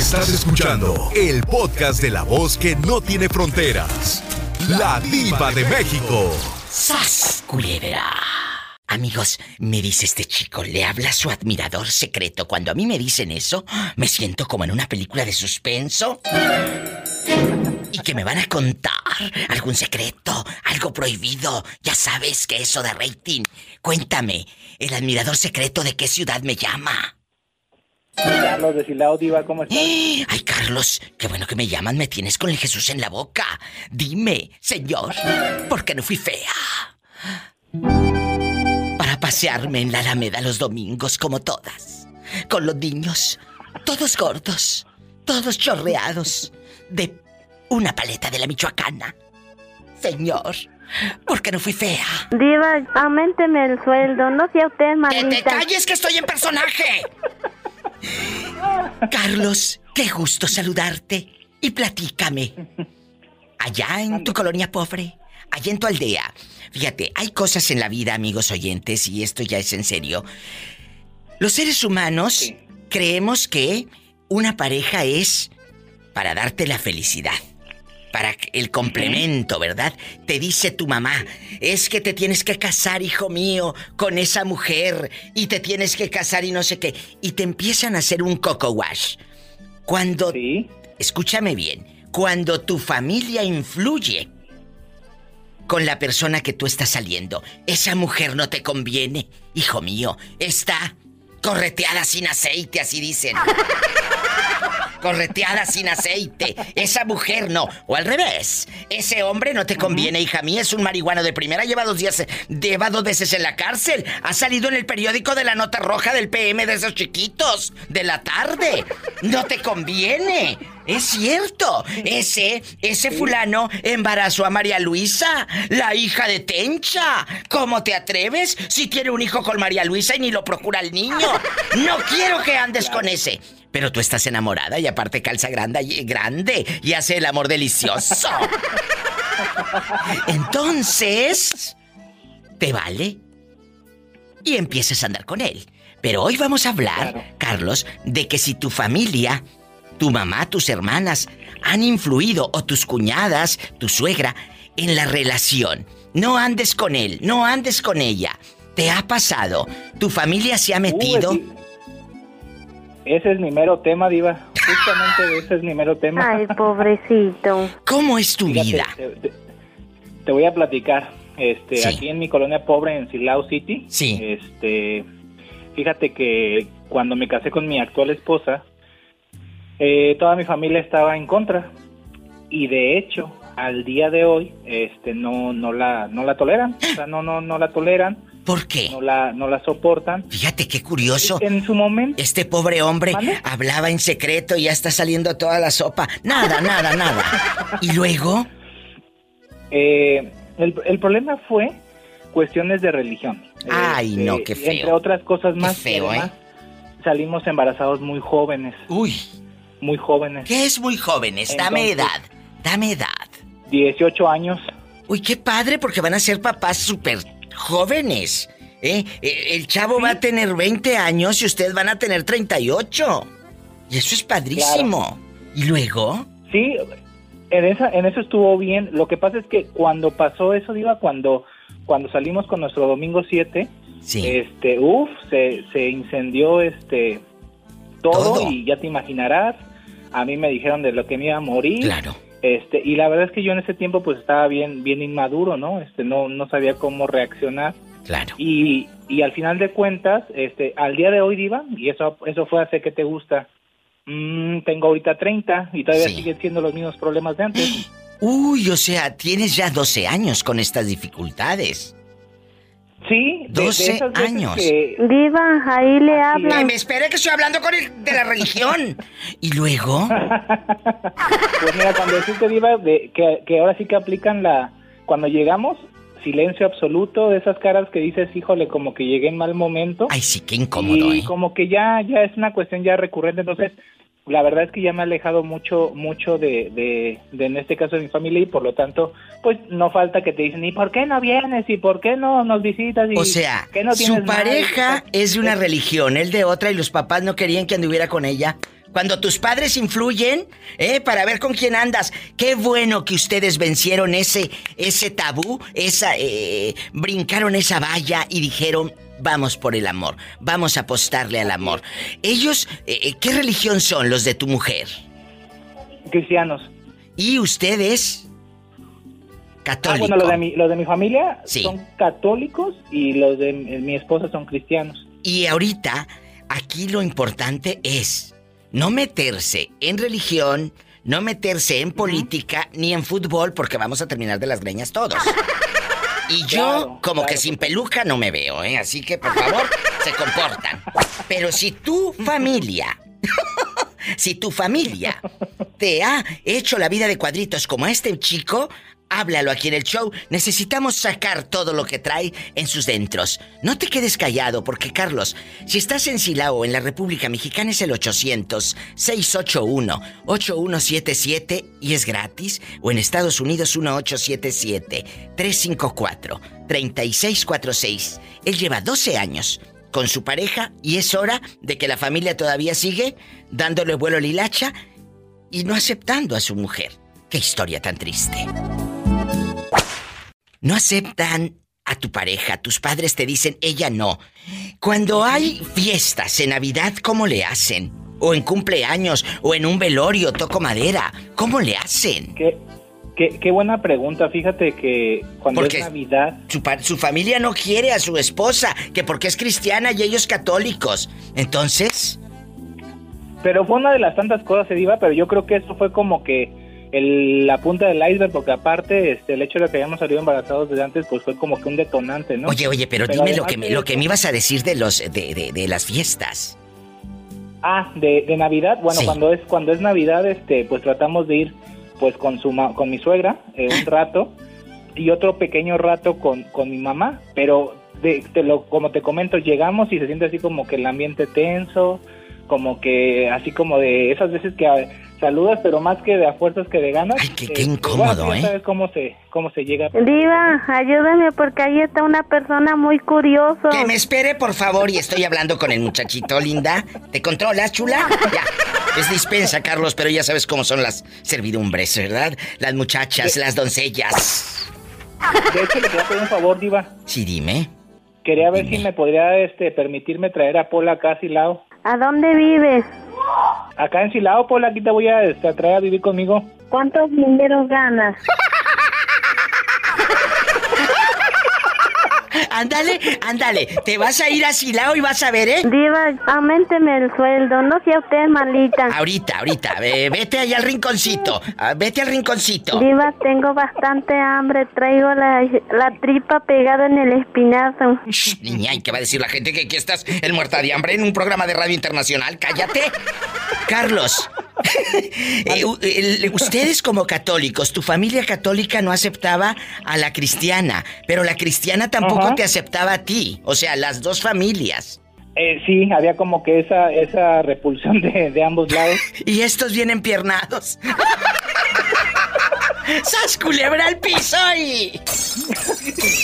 Estás escuchando el podcast de la voz que no tiene fronteras. La diva de México. ¡Sas, culebra! Amigos, me dice este chico, le habla su admirador secreto. Cuando a mí me dicen eso, me siento como en una película de suspenso. Y que me van a contar algún secreto, algo prohibido. Ya sabes que eso de rating. Cuéntame, el admirador secreto de qué ciudad me llama. Carlos de Silao Diva, ¿cómo estás? Ay, Carlos, qué bueno que me llaman, me tienes con el Jesús en la boca. Dime, señor, ¿por qué no fui fea? Para pasearme en la Alameda los domingos como todas. Con los niños, todos gordos, todos chorreados, de una paleta de la Michoacana. Señor, ¿por qué no fui fea? Diva, aumenteme el sueldo, no sea usted ¡Que te maldita. calles que estoy en personaje! Carlos, qué gusto saludarte. Y platícame. Allá en tu colonia pobre, allá en tu aldea. Fíjate, hay cosas en la vida, amigos oyentes, y esto ya es en serio. Los seres humanos creemos que una pareja es para darte la felicidad. Para el complemento, ¿verdad? Te dice tu mamá, es que te tienes que casar, hijo mío, con esa mujer y te tienes que casar y no sé qué. Y te empiezan a hacer un coco wash. Cuando... Escúchame bien, cuando tu familia influye con la persona que tú estás saliendo, esa mujer no te conviene, hijo mío, está correteada sin aceite, así dicen. Correteada sin aceite. Esa mujer no. O al revés. Ese hombre no te conviene, hija mía. Es un marihuano de primera. Lleva dos días. Lleva dos veces en la cárcel. Ha salido en el periódico de la nota roja del PM de esos chiquitos. De la tarde. No te conviene. Es cierto. Ese, ese fulano embarazó a María Luisa, la hija de Tencha. ¿Cómo te atreves si tiene un hijo con María Luisa y ni lo procura el niño? No quiero que andes con ese. Pero tú estás enamorada y aparte calza grande, y- grande y hace el amor delicioso. Entonces, ¿te vale? Y empiezas a andar con él. Pero hoy vamos a hablar, Carlos, de que si tu familia, tu mamá, tus hermanas han influido o tus cuñadas, tu suegra, en la relación. No andes con él, no andes con ella. ¿Te ha pasado? ¿Tu familia se ha metido? Ese es mi mero tema, Diva. Justamente ese es mi mero tema. Ay, pobrecito. ¿Cómo es tu Fíjate, vida? Te, te- te voy a platicar. Este, Sí. aquí en mi colonia pobre en Silao City. Sí. Este, fíjate que cuando me casé con mi actual esposa, eh, toda mi familia estaba en contra y de hecho al día de hoy, este, no, no la, no la toleran. O sea, no, no, no la toleran. ¿Por qué? No la, no la soportan. Fíjate qué curioso. En su momento. Este pobre hombre hablaba en secreto y ya está saliendo toda la sopa. Nada, nada, nada. ¿Y luego? Eh, el, el problema fue cuestiones de religión. Ay, Este, no, qué feo. Entre otras cosas más. Qué feo, además, Salimos embarazados muy jóvenes. Uy. Muy jóvenes. ¿Qué es muy jóvenes? Dame edad. Dame edad. 18 años. Uy, qué padre, porque van a ser papás súper jóvenes. ¿eh? Eh, El chavo va a tener 20 años y ustedes van a tener 38. Y eso es padrísimo. ¿Y luego? Sí, en, esa, en eso estuvo bien. Lo que pasa es que cuando pasó eso, Diva, cuando, cuando salimos con nuestro domingo 7, este, uff, se, se incendió este todo, Todo. y ya te imaginarás. A mí me dijeron de lo que me iba a morir. Claro. Este, y la verdad es que yo en ese tiempo pues estaba bien, bien inmaduro, ¿no? Este, no, no sabía cómo reaccionar. Claro. Y, y al final de cuentas, este, al día de hoy, Diva, y eso, eso fue hace que te gusta, mm, tengo ahorita 30 y todavía Sí. siguen siendo los mismos problemas de antes. Uy, o sea, tienes ya 12 años con estas dificultades. Sí, de- de 12 esas veces años. que- Diva, ahí le Que hablan. me espere que estoy hablando con el de la religión. ¿Y luego? Pues mira, cuando deciste, Diva, de, que, que ahora sí que aplican la... Cuando llegamos, silencio absoluto, de esas caras que dices, híjole, como que llegué en mal momento. Ay, sí, qué incómodo, y ¿eh? como que ya, ya es una cuestión ya recurrente, entonces la verdad es que ya me he alejado mucho, mucho de, de, de, en este caso de mi familia y por lo tanto, pues no falta que te dicen, ¿y por qué no vienes? ¿Y por qué no nos visitas? ¿Y O sea, ¿qué no su tienes nada?" pareja es de una religión, él de otra y los papás no querían que anduviera con ella. Cuando tus padres influyen, ¿eh? Para ver con quién andas. Qué bueno que ustedes vencieron ese, ese tabú, esa, eh, brincaron esa valla y dijeron, vamos por el amor, vamos a apostarle al amor. Ellos, eh, eh, ¿qué religión son los de tu mujer? Cristianos. ¿Y ustedes? Católicos. Ah, bueno, los de mi, los de mi familia Sí. son católicos y los de mi mi esposa son cristianos. Y ahorita, aquí lo importante es no meterse en religión, no meterse en política ni en fútbol, porque vamos a terminar de las greñas todos. Y yo, Claro, como que sin peluca, no me veo, ¿eh? Así que, por favor, se comportan. Pero si tu familia, si tu familia te ha hecho la vida de cuadritos como a este chico, háblalo aquí en el show. Necesitamos sacar todo lo que trae en sus dentros. No te quedes callado, porque Carlos, si estás en Silao, en la República Mexicana, es el 800-681-8177 y es gratis. O en Estados Unidos, 1877-354-3646. Él lleva 12 años con su pareja y es hora de que la familia todavía sigue dándole vuelo a lilacha y no aceptando a su mujer. Qué historia tan triste. No aceptan a tu pareja, tus padres te dicen ella no. Cuando hay fiestas en Navidad, ¿cómo le hacen? O en cumpleaños, o en un velorio, toco madera, ¿cómo le hacen? Qué, qué, qué buena pregunta. Fíjate que cuando Porque- es Navidad, Su, su familia no quiere a su esposa, que porque es cristiana y ellos católicos. Entonces, pero fue una de las tantas cosas, iba, pero yo creo que eso fue como que el- la punta del iceberg, porque aparte este, el hecho de que hayamos salido embarazados desde antes, pues fue como que un detonante, ¿no? oye, oye, pero, Pero dime lo que, me, lo que me ibas a decir de los de, de- de las fiestas. Ah, de, de Navidad, bueno, Sí. cuando es cuando es Navidad, este, pues tratamos de ir, pues con su con mi suegra eh, un rato y otro pequeño rato con, con mi mamá, pero de, te lo, como te comento, llegamos y se siente así como que el ambiente tenso, como que así como de esas veces que ah, saludas, pero más que de a fuerzas que de ganas. Ay, qué- qué pues, incómodo, ¿eh? ya sabes cómo se cómo se llega. Diva, ayúdame porque ahí está una persona muy curioso. Que me espere, por favor, y estoy hablando con el muchachito, linda. ¿Te controlas, chula? Ya. Es dispensa, Carlos, pero ya sabes cómo son las servidumbres, ¿verdad? Las muchachas, las doncellas. De hecho, le quería pedir un favor, Diva. Sí, dime. Quería ver Dime. si me podría este permitirme traer a Pola acá a Silao. ¿A dónde vives? Acá en Silao, Pola, aquí te voy a, este, a traer a vivir conmigo. ¿Cuántos dineros ganas? Ándale, ándale. Te vas a ir a Silao y vas a ver, ¿eh? Diva, aumenteme el sueldo, no sea usted malita. Ahorita, ahorita. eh, vete allá al rinconcito. Ah, vete al rinconcito. Diva, tengo bastante hambre, traigo la, la tripa pegada en el espinazo. Shh, niña, ¿y qué va a decir la gente que aquí estás el muerta de hambre en un programa de radio internacional? ¡Cállate! Carlos, eh, ustedes como católicos, tu familia católica no aceptaba a la cristiana, pero la cristiana tampoco. Te aceptaba a ti. O sea, las dos familias. Eh, sí, había como que esa esa repulsión de, de ambos lados. Y estos vienen piernados. ¡Sas culebra al piso y...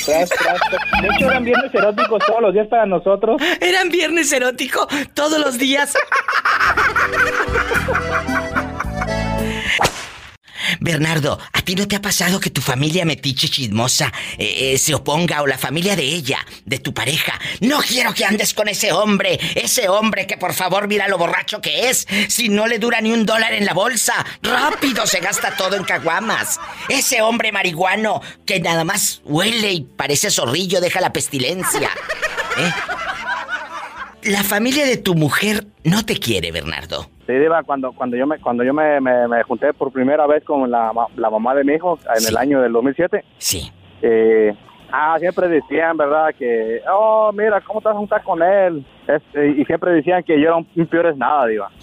Tras, tras, tras. De hecho, eran viernes eróticos todos los días para nosotros. Eran viernes erótico todos los días. Bernardo, ¿a ti no te ha pasado que tu familia metiche chismosa eh, eh, se oponga o la familia de ella, de tu pareja? No quiero que andes con ese hombre, ese hombre que por favor mira lo borracho que es, si no le dura ni un dólar en la bolsa, rápido se gasta todo en caguamas. Ese hombre marihuano que nada más huele y parece zorrillo, deja la pestilencia. ¿Eh? La familia de tu mujer no te quiere, Bernardo. Sí, Diva, cuando, cuando yo, me, cuando yo me, me- me junté por primera vez con la, la mamá de mi hijo en Sí. el año del 2007, Sí. eh, ah, siempre decían, ¿verdad? Que, oh, mira, ¿cómo te vas a juntar con él? Este, y siempre decían que yo era un, un peor es nada, Diva.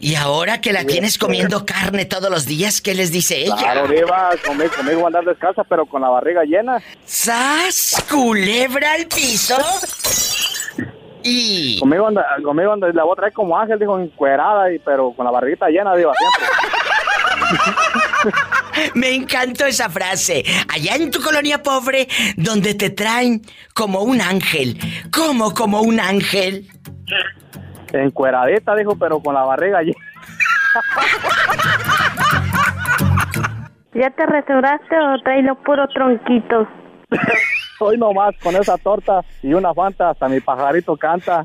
Y ahora que la tienes comiendo carne todos los días, ¿qué les dice ella? Claro, Diva, conmigo, conmigo andar descalza, pero con la barriga llena. ¡Sas! Culebra al piso. Y. Conmigo anda, conmigo anda, la voy a traer como ángel, dijo, encuerada, y, pero con la barriguita llena, Diva, siempre. Me encantó esa frase. Allá en tu colonia pobre, donde te traen como un ángel. ¿Cómo como un ángel? Encueradita, dijo, pero con la barriga allí. ¿Ya te restauraste o traes los puros tronquitos? Hoy nomás con esa torta y una fanta, hasta mi pajarito canta.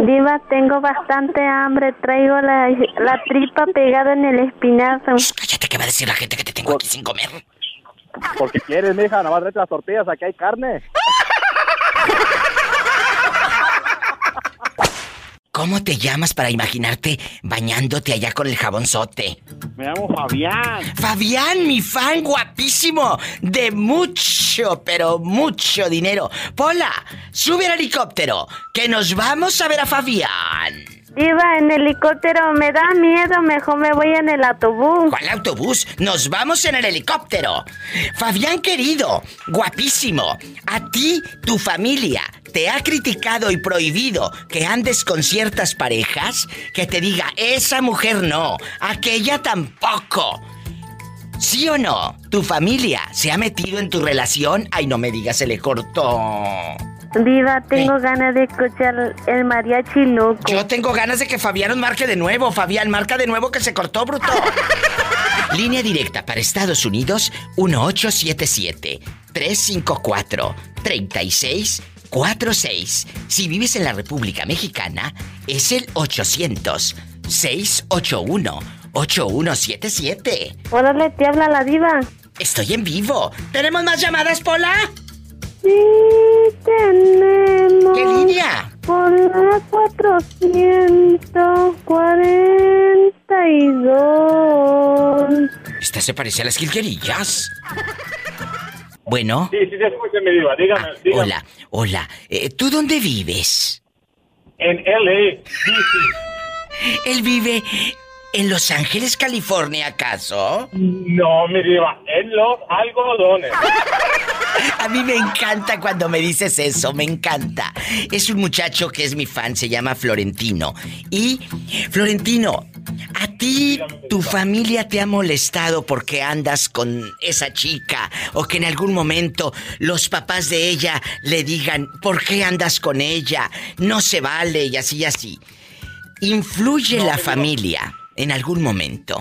Diva, tengo bastante hambre. Traigo la, la tripa pegada en el espinazo. Shh, cállate, ¿qué va a decir la gente que te tengo aquí sin comer? Porque quieres, mija, nomás tráete las tortillas, aquí hay carne. ¿Cómo te llamas para imaginarte bañándote allá con el jabonzote? Me llamo Fabián. Fabián, mi fan guapísimo, de mucho, pero mucho dinero. Pola, sube al helicóptero, que nos vamos a ver a Fabián. Diva, en helicóptero me da miedo. Mejor me voy en el autobús. ¿Cuál autobús? Nos vamos en el helicóptero. Fabián querido, guapísimo, a ti, tu familia, ¿te ha criticado y prohibido que andes con ciertas parejas? Que te diga, esa mujer no, aquella tampoco. ¿Sí o no? ¿Tu familia se ha metido en tu relación? Ay, no me digas, se le cortó. Diva, tengo ganas de escuchar el mariachi loco. Yo tengo ganas de que Fabián nos marque de nuevo. Fabián, marca de nuevo que se cortó, bruto. Línea directa para Estados Unidos 1877-354-3646. Si vives en la República Mexicana, es el 800-681-8177. Órale, te habla la diva. Estoy en vivo. ¿Tenemos más llamadas, Pola? Sí, tenemos. ¿Qué línea? Por la 442. Esta se parece a las jilguerillas. Bueno. Sí, sí, se escucha, mi diva. Dígame, Ah, dígame. hola, hola. Eh, ¿Tú dónde vives? En L.A., sí, Él vive en Los Ángeles, California, ¿acaso? No, mi diva, en los algodones. A mí me encanta cuando me dices eso, me encanta. Es un muchacho que es mi fan, se llama Florentino. Y, Florentino, ¿a ti tu familia te ha molestado porque andas con esa chica? ¿O que en algún momento los papás de ella le digan, ¿por qué andas con ella? No se vale y así y así. ¿Influye la familia en algún momento?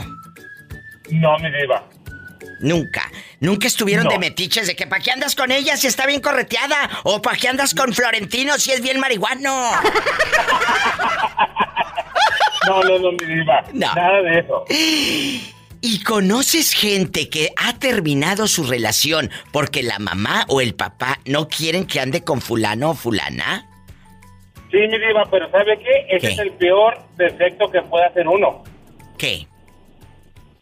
No, mi diva. Nunca. Nunca estuvieron No. de metiches de que ¿para qué andas con ella si está bien correteada? ¿O para qué andas con Florentino si es bien marihuano? No, no, no, mi diva. No. Nada de eso. ¿Y conoces gente que ha terminado su relación porque la mamá o el papá no quieren que ande con fulano o fulana? Sí, mi diva, pero ¿sabe qué? Ese ¿Qué? es el peor defecto que puede hacer uno. ¿Qué?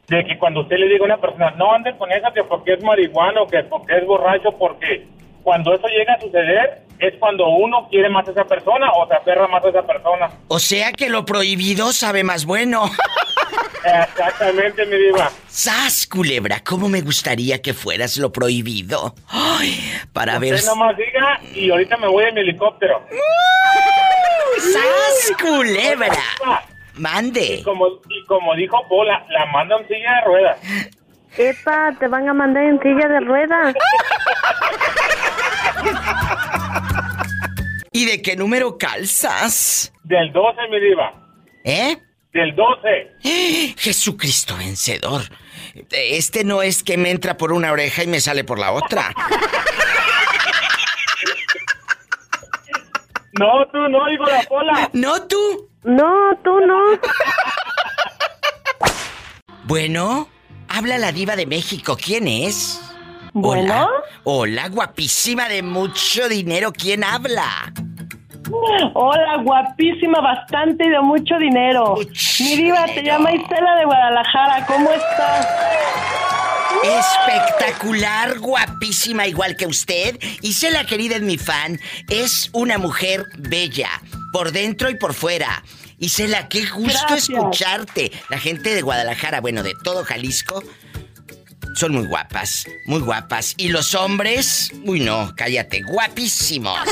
De que cuando usted le diga a una persona, no ande con esa que porque es marihuano, que porque es borracho, porque cuando eso llega a suceder es cuando uno quiere más a esa persona o se aferra más a esa persona. O sea que lo prohibido sabe más bueno. Exactamente, mi diva. ¡Sas, culebra! ¿Cómo me gustaría que fueras lo prohibido? Ay, para ver... Usted nomás diga y ahorita me voy en mi helicóptero. ¡Sas, culebra! Mande. Y como, y como dijo Pola, la manda en silla de ruedas. Epa, te van a mandar en silla de ruedas. ¿Y de qué número calzas? Del 12, mi diva. ¿Eh? Del 12. Jesucristo vencedor. Este no es que me entra por una oreja y me sale por la otra. No, tú no, digo la Pola. ¿No tú? No, tú no. Bueno, habla la diva de México. ¿Quién es? Bueno. Hola. Hola, guapísima de mucho dinero. ¿Quién habla? Hola, guapísima, bastante y de mucho dinero. Mucho Mi diva te llama Isela de Guadalajara, ¿cómo estás? Espectacular, guapísima igual que usted. Y sé la querida en mi fan. Es una mujer bella, por dentro y por fuera. Y la qué gusto Gracias. escucharte. La gente de Guadalajara, bueno, de todo Jalisco, son muy guapas, muy guapas. Y los hombres, uy no, cállate, guapísimos.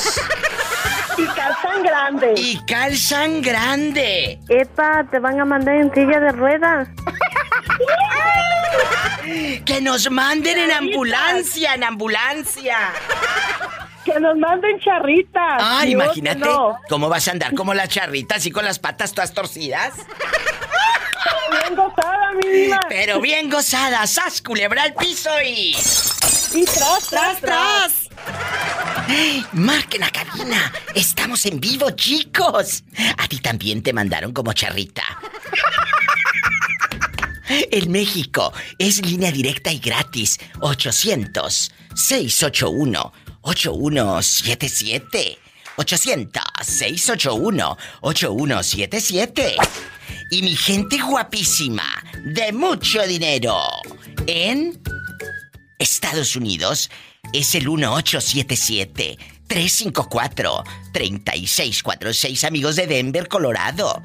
Y calzan grande. Y calzan grande. Epa, te van a mandar en silla de ruedas. Que nos manden en ambulancia, en ambulancia. Que nos manden charritas. Ah, Dios, imagínate. no. ¿Cómo vas a andar como la charrita, así con las patas todas torcidas? Bien gozada, mi diva. Pero bien gozada, sas, culebra al piso y... Y tras, tras, tras. Marquen a cabina. Estamos en vivo, chicos. A ti también te mandaron como charrita. En México es línea directa y gratis. 800-681-8177. 800-681-8177. Y mi gente guapísima, de mucho dinero, en Estados Unidos es el 1877-354-3646, amigos de Denver, Colorado.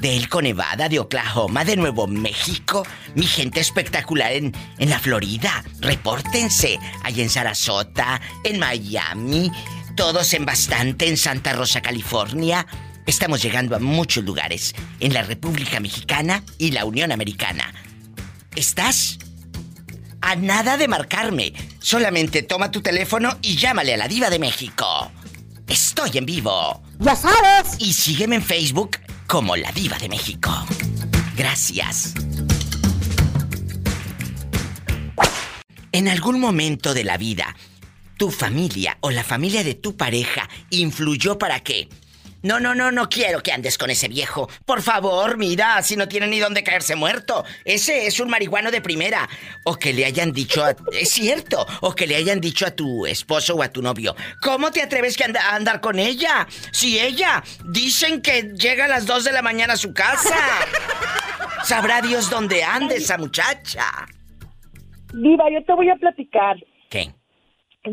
De Elko, Nevada, de Oklahoma, de Nuevo México. Mi gente espectacular en, en la Florida. Repórtense. Allá en Sarasota, en Miami. Todos en bastante en Santa Rosa, California. Estamos llegando a muchos lugares en la República Mexicana y la Unión Americana. ¿Estás? A nada de marcarme. Solamente toma tu teléfono y llámale a la Diva de México. Estoy en vivo. Ya sabes. Y sígueme en Facebook como la Diva de México. Gracias. En algún momento de la vida, tu familia o la familia de tu pareja influyó para qué? No, no, no, no quiero que andes con ese viejo. Por favor, mira, si no tiene ni dónde caerse muerto. Ese es un marihuano de primera. O que le hayan dicho a... Es cierto. O que le hayan dicho a tu esposo o a tu novio. ¿Cómo te atreves que anda- a andar con ella? Si ella... Dicen que llega a las 2 de la mañana a su casa. Sabrá Dios dónde ande esa muchacha. Diva, yo te voy a platicar. ¿Qué?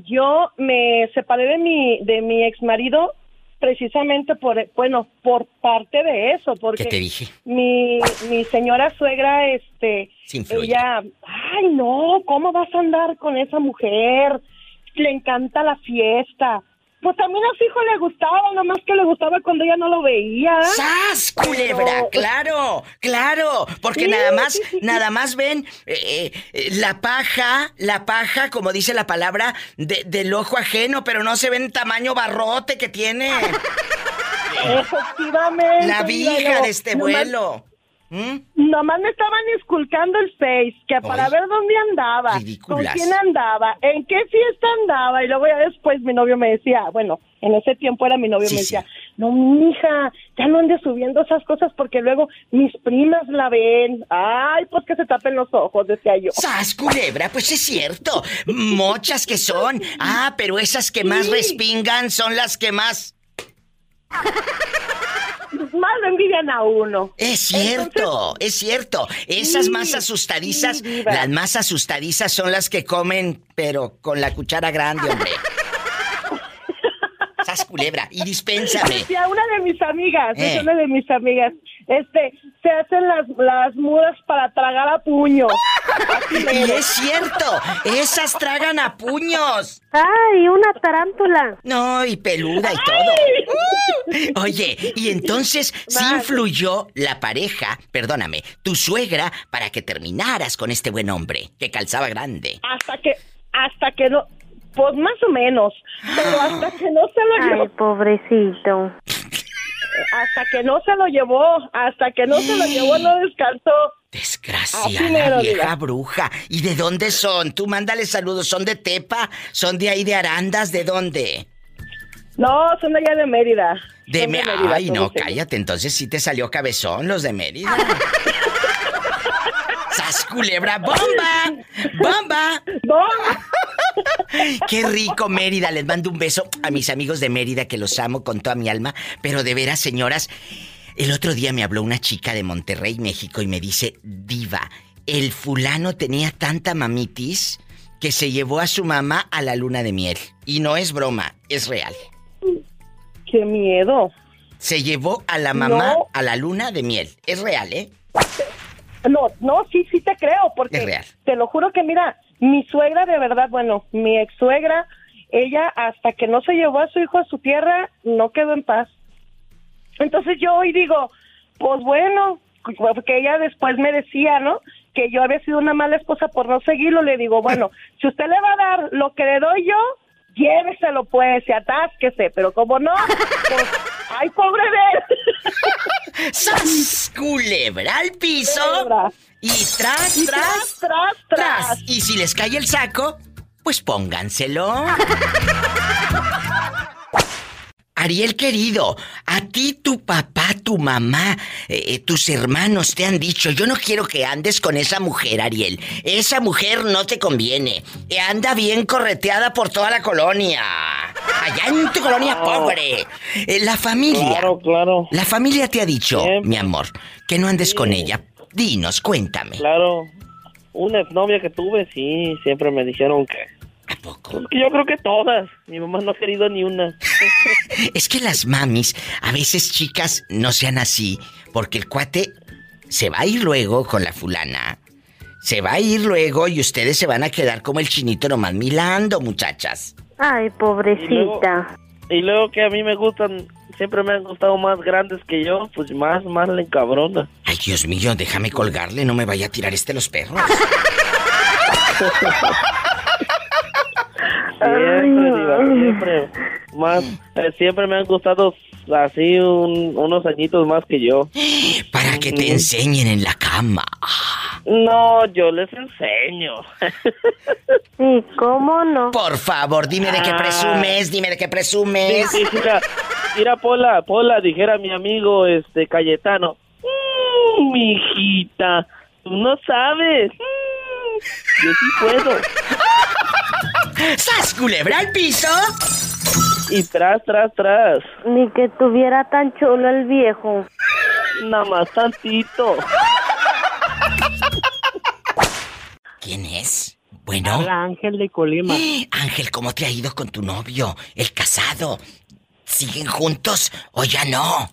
Yo me separé de mi, de mi ex marido precisamente por, bueno, por parte de eso, porque ¿Qué te dije? mi, mi señora suegra, este, ella, ay no, ¿cómo vas a andar con esa mujer? Le encanta la fiesta. Pues también a su hijo le gustaba, nomás que le gustaba cuando ella no lo veía. ¡Sas, culebra! Pero- ¡Claro! ¡Claro! Porque Sí, nada más, sí, sí, sí. nada más ven eh, eh, la paja, la paja, como dice la palabra, de- del ojo ajeno, pero no se ven el tamaño barrote que tiene. Efectivamente. La no, de este vuelo. ¿Mm? Nomás me estaban esculcando el face, que para ver dónde andaba, Ridículas. con quién andaba, en qué fiesta andaba, y luego ya después mi novio me decía, bueno, en ese tiempo era mi novio, Sí, me sí. decía, no, mija, ya no andes subiendo esas cosas porque luego mis primas la ven. Ay, pues que se tapen los ojos, decía yo. ¡Sas, culebra! Pues es cierto. Mochas que son. Ah, pero esas que más Sí. respingan son las que más. Más lo envidian a uno. Es cierto, es cierto. Esas Sí, más asustadizas, sí, las más asustadizas son las que comen, pero con la cuchara grande, hombre. Sas culebra, y dispénsame. Decía una de mis amigas, Eh. decía una de mis amigas, este, se hacen las, las mudas para tragar a puño. Y es cierto, esas tragan a puños. ¡Ay, una tarántula! No, y peluda y todo. Uh, Oye, y entonces sí influyó la pareja, perdóname, tu suegra, para que terminaras con este buen hombre que calzaba grande. hasta que hasta que no pues más o menos pero hasta que no se lo Ay, llevó pobrecito. hasta que no se lo llevó hasta que no se lo llevó no descansó Desgraciada vieja bruja. ¿Y de dónde son? Tú mándale saludos. ¿Son de Tepa? ¿Son de ahí de Arandas? ¿De dónde? no son de allá de Mérida De Me- Mérida, Ay, no, cállate. Entonces sí te salió cabezón los de Mérida. ¡Sas culebra! ¡Bomba! ¡Bomba! no ¡Qué rico, Mérida! Les mando un beso a mis amigos de Mérida que los amo con toda mi alma. Pero de veras, señoras, el otro día me habló una chica de Monterrey, México, y me dice, Diva, el fulano tenía tanta mamitis que se llevó a su mamá a la luna de miel. Y no es broma, es real. qué miedo Se llevó a la mamá No. a la luna de miel. Es real, ¿eh? no no sí sí te creo porque Es real. te lo juro que mira mi suegra de verdad bueno mi ex suegra ella hasta que no se llevó a su hijo a su tierra no quedó en paz Entonces yo hoy digo, pues bueno, porque ella después me decía, ¿no? Que yo había sido una mala esposa por no seguirlo. Le digo, bueno, si usted le va a dar lo que le doy yo, lléveselo pues, se atásquese, pero como no, pues, ay, pobre de él. ¡Sas! Culebra al piso. Culebra. Y tras, Y tras, tras, tras, tras. tras. Y si les cae el saco, pues pónganselo. Ariel querido, a ti tu papá, tu mamá, eh, eh, tus hermanos te han dicho, yo no quiero que andes con esa mujer, Ariel. Esa mujer no te conviene. Eh, Anda bien correteada por toda la colonia. Allá en tu colonia pobre. Eh, la familia. Claro, claro, La familia te ha dicho, Siempre. mi amor, que no andes con ella. Dinos, cuéntame. claro. Una exnovia que tuve, sí, siempre me dijeron que... ¿A poco? que yo creo que todas. Mi mamá no ha querido ni una. Es que las mamis, a veces chicas, no sean así, porque el cuate se va a ir luego con la fulana. Se va a ir luego y ustedes se van a quedar como el chinito nomás milando, muchachas. Ay, pobrecita. Y luego que a mí me gustan, siempre me han gustado más grandes que yo, pues más, más le encabrona. Ay, Dios mío, déjame colgarle, no me vaya a tirar este los perros. Siempre, diva, siempre. Más, eh, siempre me han gustado así un- unos añitos más que yo. Para que te enseñen en la cama. No, yo les enseño. ¿cómo no? Por favor, dime de qué Ah. presumes, dime de qué presumes. sí, mira, mira, Pola, Pola, dijera mi amigo este Cayetano. Mmm, mijita, tú no sabes. Mm, yo sí puedo. ¡Sas, culebra al piso! Y tras, tras, tras. Ni que tuviera tan chulo el viejo. Nada más tantito. ¿Quién es? Bueno. Habla Ángel de Colima. Ángel, ¿cómo te ha ido con tu novio? El casado. ¿Siguen juntos o ya no?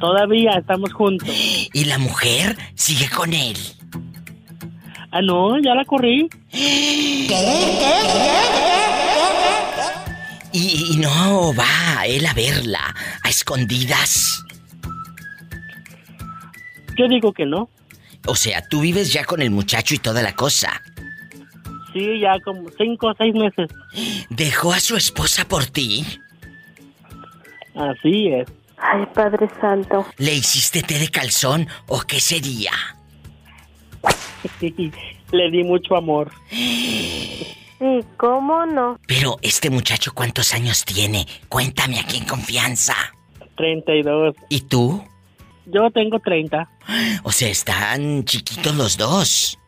Todavía estamos juntos. ¿Y la mujer sigue con él? Ah, no, ya la corrí. Y, y no va él a verla a escondidas. Yo digo que no. O sea, tú vives ya con el muchacho y toda la cosa. Sí, ya como cinco o seis meses. ¿Dejó a su esposa por ti? Así es. Ay, Padre Santo. ¿Le hiciste té de calzón o qué sería? Le di mucho amor. Sí, ¿cómo no? Pero este muchacho, ¿cuántos años tiene? Cuéntame aquí en confianza. 32. ¿Y tú? Yo tengo 30. O sea, están chiquitos los dos.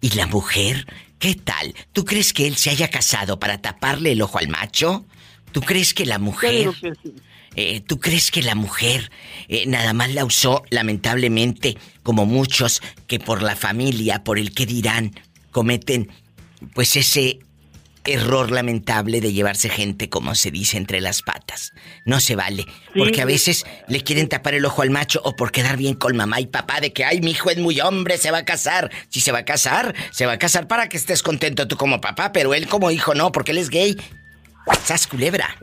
¿Y la mujer? ¿Qué tal? ¿Tú crees que él se haya casado para taparle el ojo al macho? ¿Tú crees que la Yo mujer... digo que sí. Eh, ¿Tú crees que la mujer eh, nada más la usó, lamentablemente, como muchos que por la familia, por el que dirán, cometen pues ese error lamentable de llevarse gente, como se dice, entre las patas? No se vale, porque a veces le quieren tapar el ojo al macho o por quedar bien con mamá y papá de que, ay, mi hijo es muy hombre, se va a casar. Si se va a casar, se va a casar para que estés contento tú como papá, pero él como hijo no, porque él es gay. ¡Sas culebra!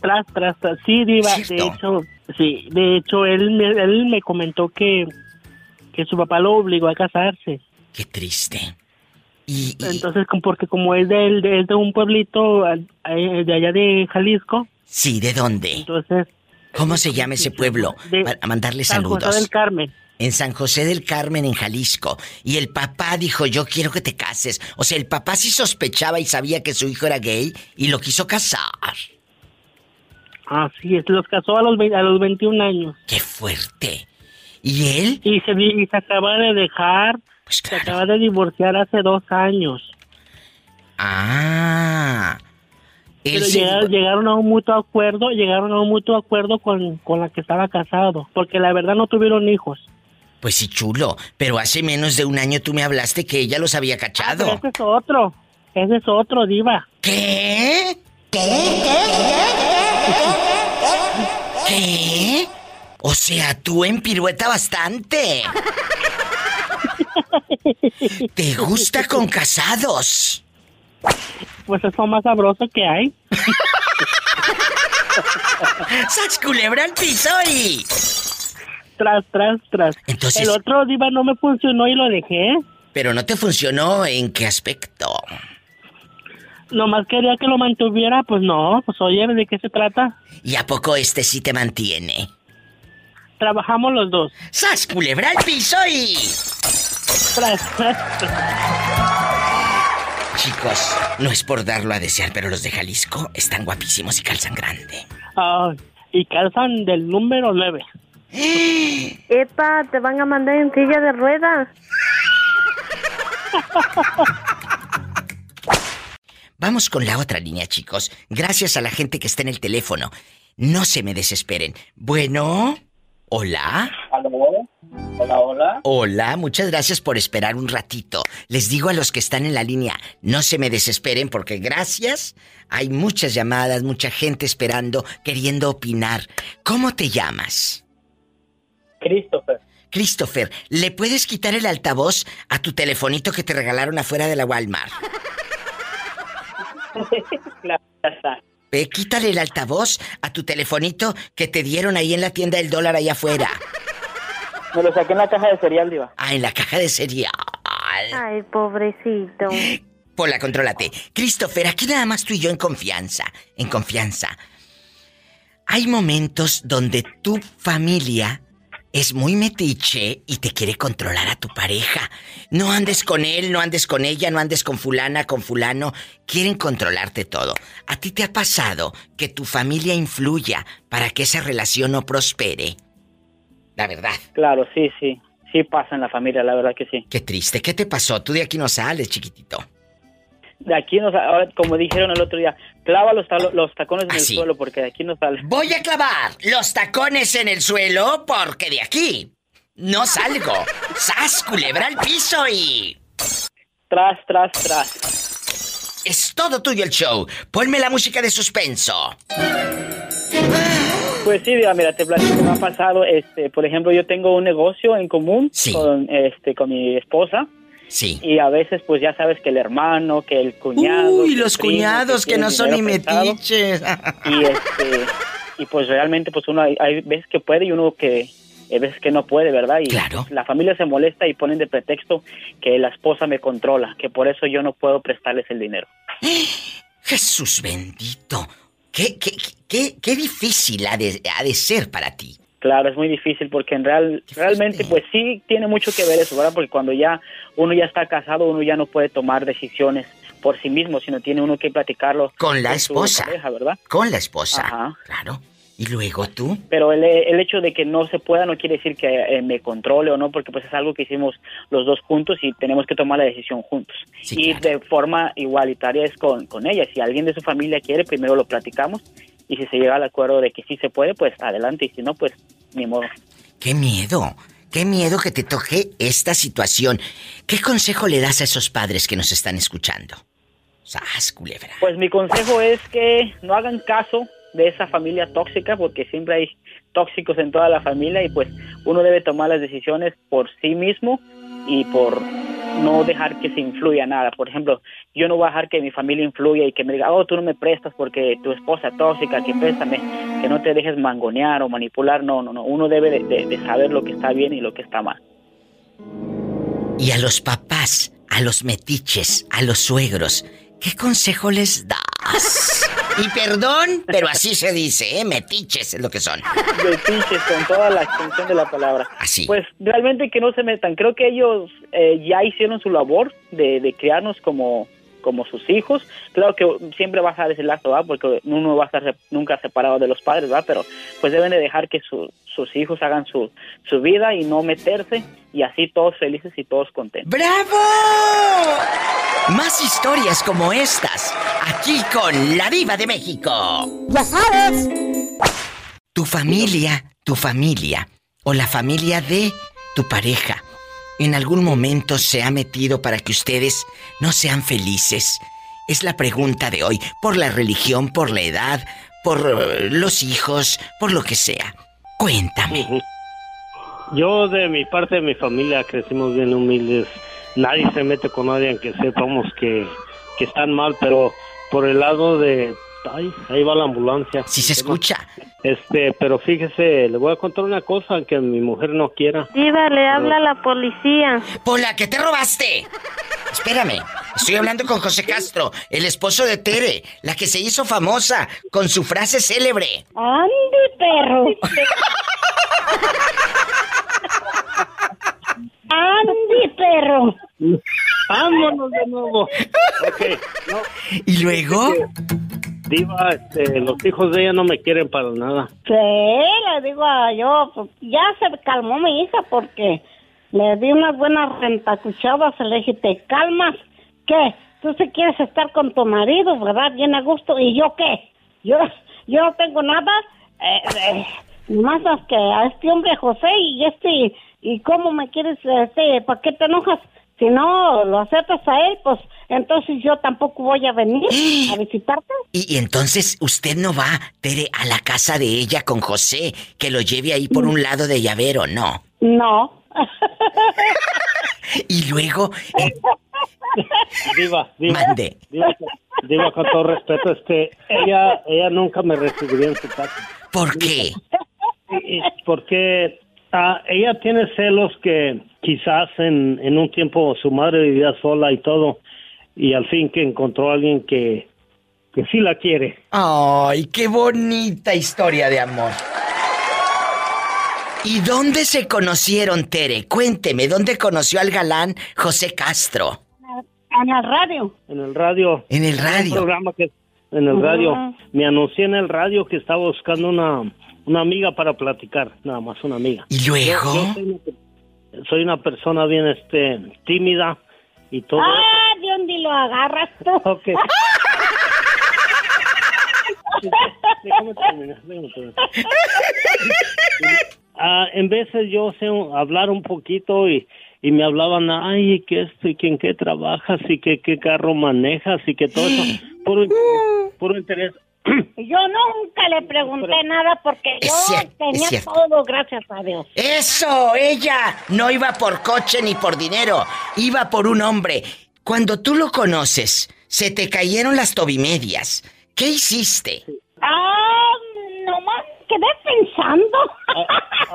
Tras, tras, tras. Sí, Diva. De hecho, sí. De hecho, él me, él me comentó que, que su papá lo obligó a casarse. Qué triste. Y, y- Entonces, porque como es de, él- es de un pueblito a- a- de allá de Jalisco, sí, ¿de dónde? entonces... ¿Cómo se llama ese pueblo? De Para mandarle San saludos. José del Carmen. En San José del Carmen, en Jalisco. Y el papá dijo, yo quiero que te cases. O sea, el papá sí sospechaba y sabía que su hijo era gay y lo quiso casar. Así es, los casó a los, ve- a los 21 años. ¡Qué fuerte! ¿Y él? Y se, y se acaba de dejar, Pues se claro. acaba de divorciar hace dos años. Ah. Pero se- llegaron, llegaron a un mutuo acuerdo, llegaron a un mutuo acuerdo con, con la que estaba casado, porque la verdad no tuvieron hijos. Pues sí, chulo. Pero hace menos de un año tú me hablaste que ella los había cachado. ese es otro, ese es otro, diva. ¿Qué? ¿Qué? O sea, tú en pirueta bastante. ¿Te gusta con casados? Pues es lo más sabroso que hay. ¡Sas culebra al piso y... Tras, tras, tras. Entonces- El otro, diva, no me funcionó y lo dejé. Pero no te funcionó en qué aspecto. Nomás quería que lo mantuviera, pues no, pues oye, ¿de qué se trata? ¿Y a poco este sí te mantiene? Trabajamos los dos. ¡Sas, culebra al piso y... Tras, tras. Chicos, no es por darlo a desear, pero los de Jalisco están guapísimos y calzan grande. Ah, y calzan del número 9. Epa, te van a mandar en silla de ruedas. Vamos con la otra línea, chicos. Gracias a la gente que está en el teléfono. No se me desesperen. Bueno, hola. ¿Aló? Hola, hola. Hola, muchas gracias por esperar un ratito. Les digo a los que están en la línea, no se me desesperen porque gracias. Hay muchas llamadas, mucha gente esperando, queriendo opinar. ¿Cómo te llamas? Christopher. Christopher, ¿le puedes quitar el altavoz a tu telefonito que te regalaron afuera de la Walmart? claro, ya está. Ve, quítale el altavoz a tu telefonito que te dieron ahí en la tienda del dólar allá afuera. Me lo saqué en la caja de cereal, Diva. Ah, en la caja de cereal. Ay, pobrecito. Pola, contrólate. Christopher, aquí nada más tú y yo en confianza. En confianza. Hay momentos donde tu familia es muy metiche y te quiere controlar a tu pareja. No andes con él, no andes con ella, no andes con fulana, con fulano. Quieren controlarte todo. ¿A ti te ha pasado que tu familia influya para que esa relación no prospere? La verdad. Claro, sí, sí. Sí pasa en la familia, la verdad que sí. Qué triste. ¿Qué te pasó? Tú de aquí no sales, chiquitito. De aquí no sale, ahora, como dijeron el otro día, clava los, talo- los tacones en el Así. suelo porque de aquí no sale. Voy a clavar los tacones en el suelo porque de aquí no salgo. ¡Sas, culebra al piso y... Tras, tras, tras. Es todo tuyo el show. Ponme la música de suspenso. Pues sí, Diva, mira, te platico que me ha pasado, este, por ejemplo, yo tengo un negocio en común con, este, con mi esposa. Sí. Y a veces, pues ya sabes que el hermano, que el cuñado. Uy, los primo, cuñados que no son ni metiches. y este y pues realmente pues uno hay, hay veces que puede y uno que hay veces que no puede verdad y la familia se molesta y ponen de pretexto que la esposa me controla que por eso yo no puedo prestarles el dinero Jesús bendito. Qué, qué, qué, qué difícil ha de, ha de ser para ti. Claro es muy difícil porque en real realmente pues sí tiene mucho que ver eso verdad porque cuando ya uno ya está casado uno ya no puede tomar decisiones por sí mismo sino tiene uno que platicarlo Con la con esposa. pareja, verdad Con la esposa. Ajá. Claro. ¿Y luego tú? Pero el, el hecho de que no se pueda no quiere decir que eh, me controle o no, porque pues es algo que hicimos los dos juntos y tenemos que tomar la decisión juntos. y de forma igualitaria es con, con ella. Si alguien de su familia quiere, primero lo platicamos y si se llega al acuerdo de que sí se puede, pues adelante y si no, pues ni modo. ¡Qué miedo! ¡Qué miedo que te toque esta situación! ¿Qué consejo le das a esos padres que nos están escuchando? ¡Sas, culebra! Pues mi consejo es que no hagan caso de esa familia tóxica porque siempre hay tóxicos en toda la familia y pues uno debe tomar las decisiones por sí mismo y por no dejar que se influya nada. Por ejemplo, yo no voy a dejar que mi familia influya y que me diga, oh, tú no me prestas porque tu esposa es tóxica, que préstame, que no te dejes mangonear o manipular. No, no, no. Uno debe de, de- saber lo que está bien y lo que está mal. Y a los papás, a los metiches, a los suegros, ¿qué consejo les das? Y perdón, pero así se dice, ¿eh? Metiches es lo que son. Metiches con toda la extensión de la palabra. Así. Pues realmente que no se metan. Creo que ellos eh, ya hicieron su labor de, de criarnos como, como sus hijos. Claro que siempre va a estar ese lazo, ¿verdad? Porque uno va a estar se- nunca separado de los padres, ¿verdad? Pero pues deben de dejar que su- sus hijos hagan su, su vida y no meterse. Y así todos felices y todos contentos. ¡Bravo! Más historias como estas, aquí con la diva de México. Ya sabes. Tu familia, tu familia o la familia de tu pareja en algún momento se ha metido para que ustedes no sean felices. Es la pregunta de hoy, por la religión, por la edad, por eh, los hijos, por lo que sea. Cuéntame. Yo de mi parte de mi familia crecimos bien humildes. Nadie se mete con nadie aunque sepamos que, que están mal, pero por el lado de... Ay, ahí va la ambulancia. Sí se escucha. Este, pero fíjese, le voy a contar una cosa que mi mujer no quiera. Diva, le habla la policía. Pola, ¿qué te robaste? Espérame, estoy hablando con José Castro, el esposo de Tere, la que se hizo famosa con su frase célebre. ¡Ande, perro! ¡Ande, perro! Vámonos de nuevo. Ok, no. ¿Y luego? Diva, este, los hijos de ella no me quieren para nada. Sí, le digo a yo, pues, ya se calmó mi hija porque le di unas buenas rentacuchadas, le dije, ¿te calmas? ¿Qué? Tú sí quieres estar con tu marido, ¿verdad? Bien a gusto. ¿Y yo qué? Yo, yo no tengo nada, eh, eh, más que a este hombre José y este, ¿y cómo me quieres, este, para qué te enojas? Si no lo aceptas a él, pues entonces yo tampoco voy a venir a visitarte. Y, y entonces usted no va, Tere, a la casa de ella con José, que lo lleve ahí por un lado de llavero, no. No. Y luego, eh, Diva, diva. Mande. Diva, diva, con todo respeto, este, ella, ella nunca me recibiría en su casa. ¿por qué? Y- y Porque ah, ella tiene celos que quizás en, en un tiempo su madre vivía sola y todo, y al fin que encontró a alguien que, que sí la quiere. Ay, qué bonita historia de amor. ¿Y dónde se conocieron, Tere? Cuénteme, ¿dónde conoció al galán José Castro? En la radio. En el radio. En el Un radio. programa que en el radio. Me anuncié en el radio que estaba buscando una, una amiga para platicar, nada más una amiga. ¿Y luego? Yo- yo soy, una, soy una persona bien este tímida y todo. Ah, ¿de dónde lo agarras tú? Ok. Déjame terminar, déjame terminar. Ah, en veces yo sé un- hablar un poquito y, y me hablaban, ay, que esto y que en qué trabajas y que qué carro manejas y que todo eso, puro, puro interés. Yo nunca le pregunté nada porque yo cierto, tenía todo, gracias a Dios. Eso, ella no iba por coche ni por dinero, iba por un hombre. Cuando tú lo conoces, se te cayeron las tobimedias. ¿Qué hiciste? Ah, nomás quedé pensando.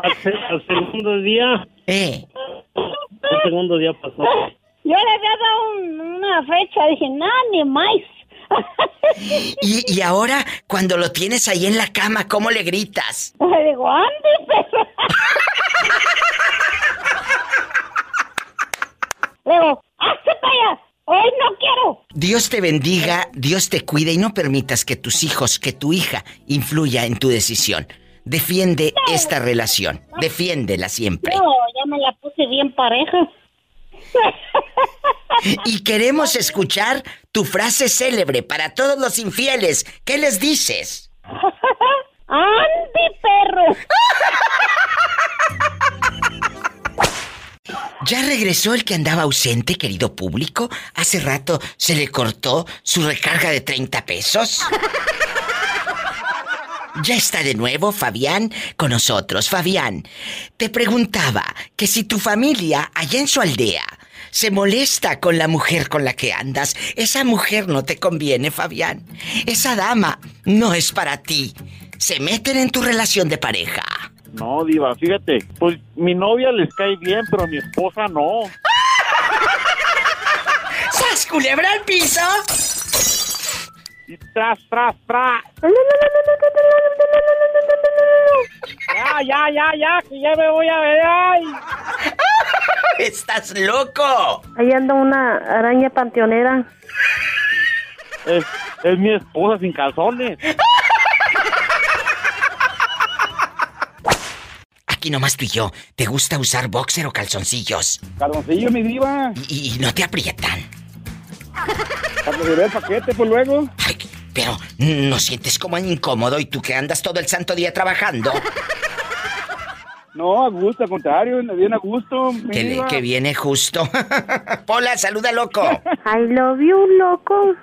Al, se- al segundo día, Eh, el segundo día pasó. Yo le había dado un- una fecha, dije, nada, ni más. Y, y ahora, cuando lo tienes ahí en la cama, ¿cómo le gritas? Le digo, ande, pero... Le digo, hazte para hoy no quiero. Dios te bendiga, Dios te cuide y no permitas que tus hijos, que tu hija influya en tu decisión. Defiende esta relación, defiéndela siempre. No, ya me la puse bien pareja. Y queremos escuchar tu frase célebre para todos los infieles. ¿Qué les dices? ¡Ande, perro! ¿Ya regresó el que andaba ausente, querido público? Hace rato se le cortó su recarga de 30 pesos. Ya está de nuevo Fabián con nosotros. Fabián, te preguntaba que si tu familia allá en su aldea se molesta con la mujer con la que andas, esa mujer no te conviene, Fabián. Esa dama no es para ti. Se meten en tu relación de pareja. No, Diva, fíjate, pues mi novia les cae bien, pero mi esposa no. ¡Sas, culebra al piso! Y tras, tras, tras. Ya, ya, ya, ya, que ya me voy a ver. Ay. ¡Estás loco! Ahí anda una araña panteonera. Es, es mi esposa sin calzones. Aquí nomás tú y yo. ¿Te gusta usar boxer o calzoncillos? Calzoncillo, mi diva. Y, y no te aprietan. Para que el paquete, pues luego. Ay, pero ¿no sientes como incómodo y tú que andas todo el santo día trabajando? No, a gusto, al contrario, bien a gusto. Que, que viene justo. Pola, saluda loco. I love you, loco.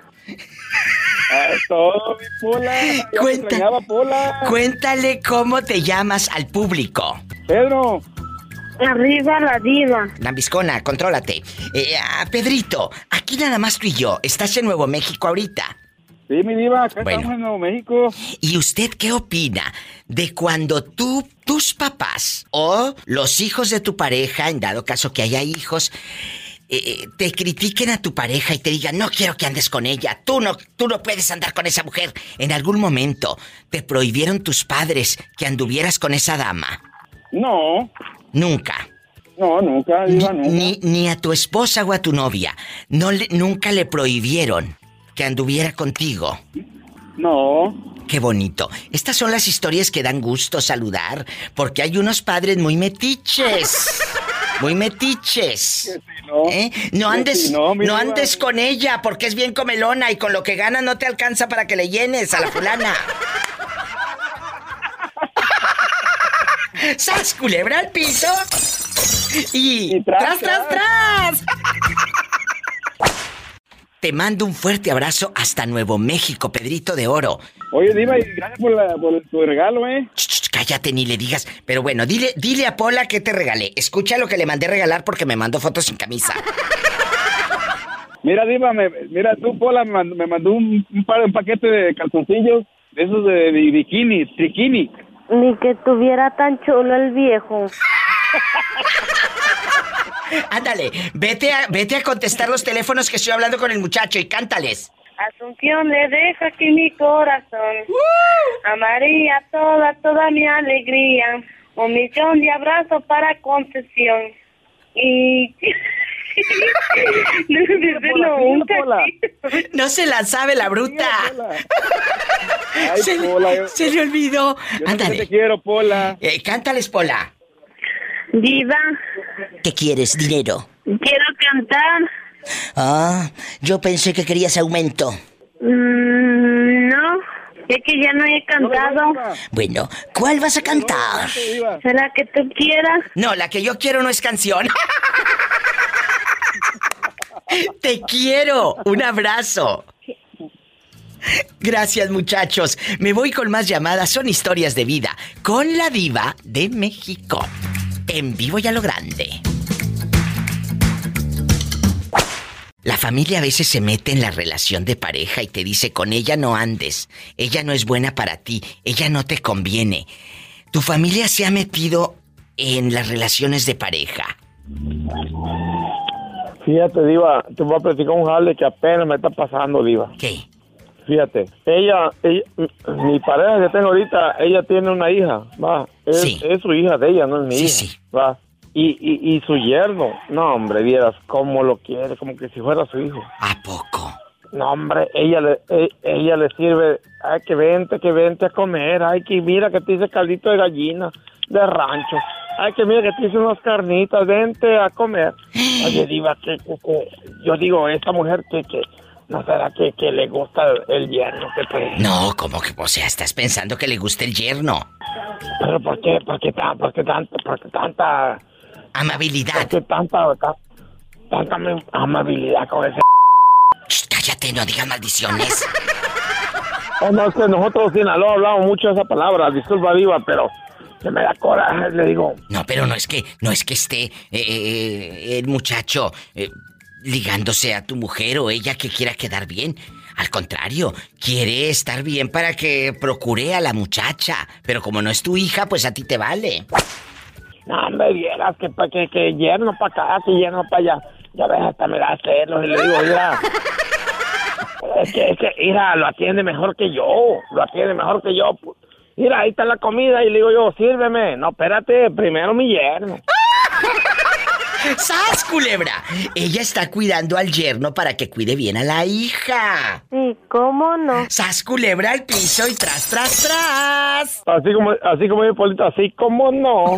Ah, es todo, mi Pola. Cuenta. Pola. Cuéntale cómo te llamas al público. Pedro. Arriba la diva. Lambiscona, contrólate. Eh, Pedrito, aquí nada más tú y yo. Estás en Nuevo México ahorita. Sí, mi diva, acá Bueno. estamos en Nuevo México. ¿Y usted qué opina de cuando tú, tus papás o los hijos de tu pareja, en dado caso que haya hijos, eh, te critiquen a tu pareja y te digan, no quiero que andes con ella, tú no, tú no puedes andar con esa mujer. En algún momento te prohibieron tus padres que anduvieras con esa dama. No. Nunca. No, nunca, Diva, nunca. Ni, ni a tu esposa o a tu novia. No le, nunca le prohibieron que anduviera contigo. No. Qué bonito. Estas son las historias que dan gusto saludar, porque hay unos padres muy metiches. Muy metiches. no. ¿Eh? No andes, no, no andes con ella porque es bien comelona y con lo que gana no te alcanza para que le llenes a la fulana. ¡Sas, culebra al piso! Y, tras, tras, tras. Te mando un fuerte abrazo hasta Nuevo México, Pedrito de Oro. Oye, Diva, y gracias por, la, por tu regalo, ¿eh? Ch, ch, cállate ni le digas. Pero bueno, dile, dile a Pola que te regalé. Escucha lo que le mandé regalar porque me mandó fotos sin camisa. Mira, Diva, me- mira, tú, Pola, me mandó, me mandó un, un, par, un paquete de calzoncillos, de esos de, de bikini, triquini. Ni que tuviera tan chulo el viejo. Ándale, vete a, vete a contestar los teléfonos que estoy hablando con el muchacho y cántales. Asunción le dejo aquí mi corazón. A María toda, toda mi alegría. Un millón de abrazos para concesión. Y... no, no, un cachito. No se la sabe la bruta. Ay, se, Pola, yo- se le olvidó. Yo sé que Ándale. te quiero, Pola. Eh, cántales, Pola. Diva, ¿Qué quieres? Dinero. quiero cantar. Ah, yo pensé que querías aumento. Mm, no, es que ya no he cantado. Bueno, ¿cuál vas a cantar? ¿Será que tú quieras? No, la que yo quiero no es canción. Te quiero. Un abrazo. Gracias muchachos. Me voy con más llamadas. Son historias de vida. Con la diva de México. En vivo y a lo grande. La familia a veces se mete en la relación de pareja y te dice con ella no andes. Ella no es buena para ti. Ella no te conviene. ¿Tu familia se ha metido en las relaciones de pareja? Fíjate, Diva, te voy a platicar un jale que apenas me está pasando, Diva. ¿Qué? Fíjate, ella, ella- mi pareja que tengo ahorita, ella tiene una hija, va. Es, Sí. es su hija de ella, no es mi Sí, hija. sí. Va. Y, y, y su yerno, no, hombre, vieras cómo lo quiere, como que si fuera su hijo. ¿A poco? No, hombre, ella le, e- ella le sirve, ay, que vente, que vente a comer, ay, que mira que te hice caldito de gallina, de rancho, ay, que mira que te hice unas carnitas, vente a comer. Oye, diva, que, que- que- yo digo, esta mujer que, que, no será que, que le gusta el yerno, que pues, No, como que, o sea, estás pensando que le gusta el yerno. pero ¿por qué, por qué, tan, por qué tanta, por qué tanta... Amabilidad. ¿Por qué tanta, ta- tanta am- amabilidad con ese... Shh, cállate, no digas maldiciones. Oh, no, es que nosotros en Sinaloa hablamos mucho de esa palabra, disculpa, diva, pero se me da coraje, le digo... No, pero no es que, no es que esté eh, eh, el muchacho eh, ligándose a tu mujer o ella que quiera quedar bien. Al contrario, quiere estar bien para que procure a la muchacha. Pero como no es tu hija, pues a ti te vale. No, me vieras que, que, que yerno para acá, que yerno para allá. Ya ves, hasta me da celos y le digo, mira, es que, es que, mira, lo atiende mejor que yo, lo atiende mejor que yo. Mira, ahí está la comida y le digo yo, sírveme. No, espérate, primero mi yerno. ¡Sas, culebra! Ella está cuidando al yerno para que cuide bien a la hija. Sí, ¿cómo no? ¡Sas, culebra al piso y tras, tras, tras! Así como, así como mi Polito, así como no.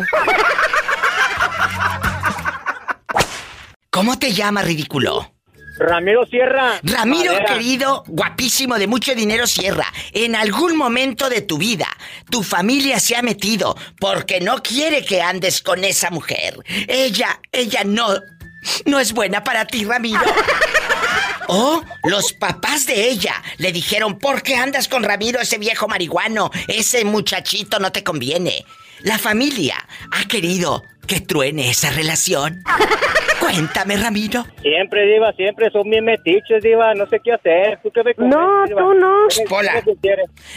¿Cómo te llama, ridículo? Ramiro Sierra. Ramiro, Madera. querido, guapísimo, de mucho dinero, Sierra. En algún momento de tu vida, tu familia se ha metido porque no quiere que andes con esa mujer. Ella, ella no, no es buena para ti, Ramiro. O los papás de ella le dijeron, ¿por qué andas con Ramiro, ese viejo marihuano? Ese muchachito no te conviene. La familia ha querido que truene esa relación. Cuéntame, Ramiro. Siempre, Diva, siempre son bien metiches, Diva. No sé qué hacer. ¿Tú qué me No, Diva? tú no. ¿Qué me- Pola.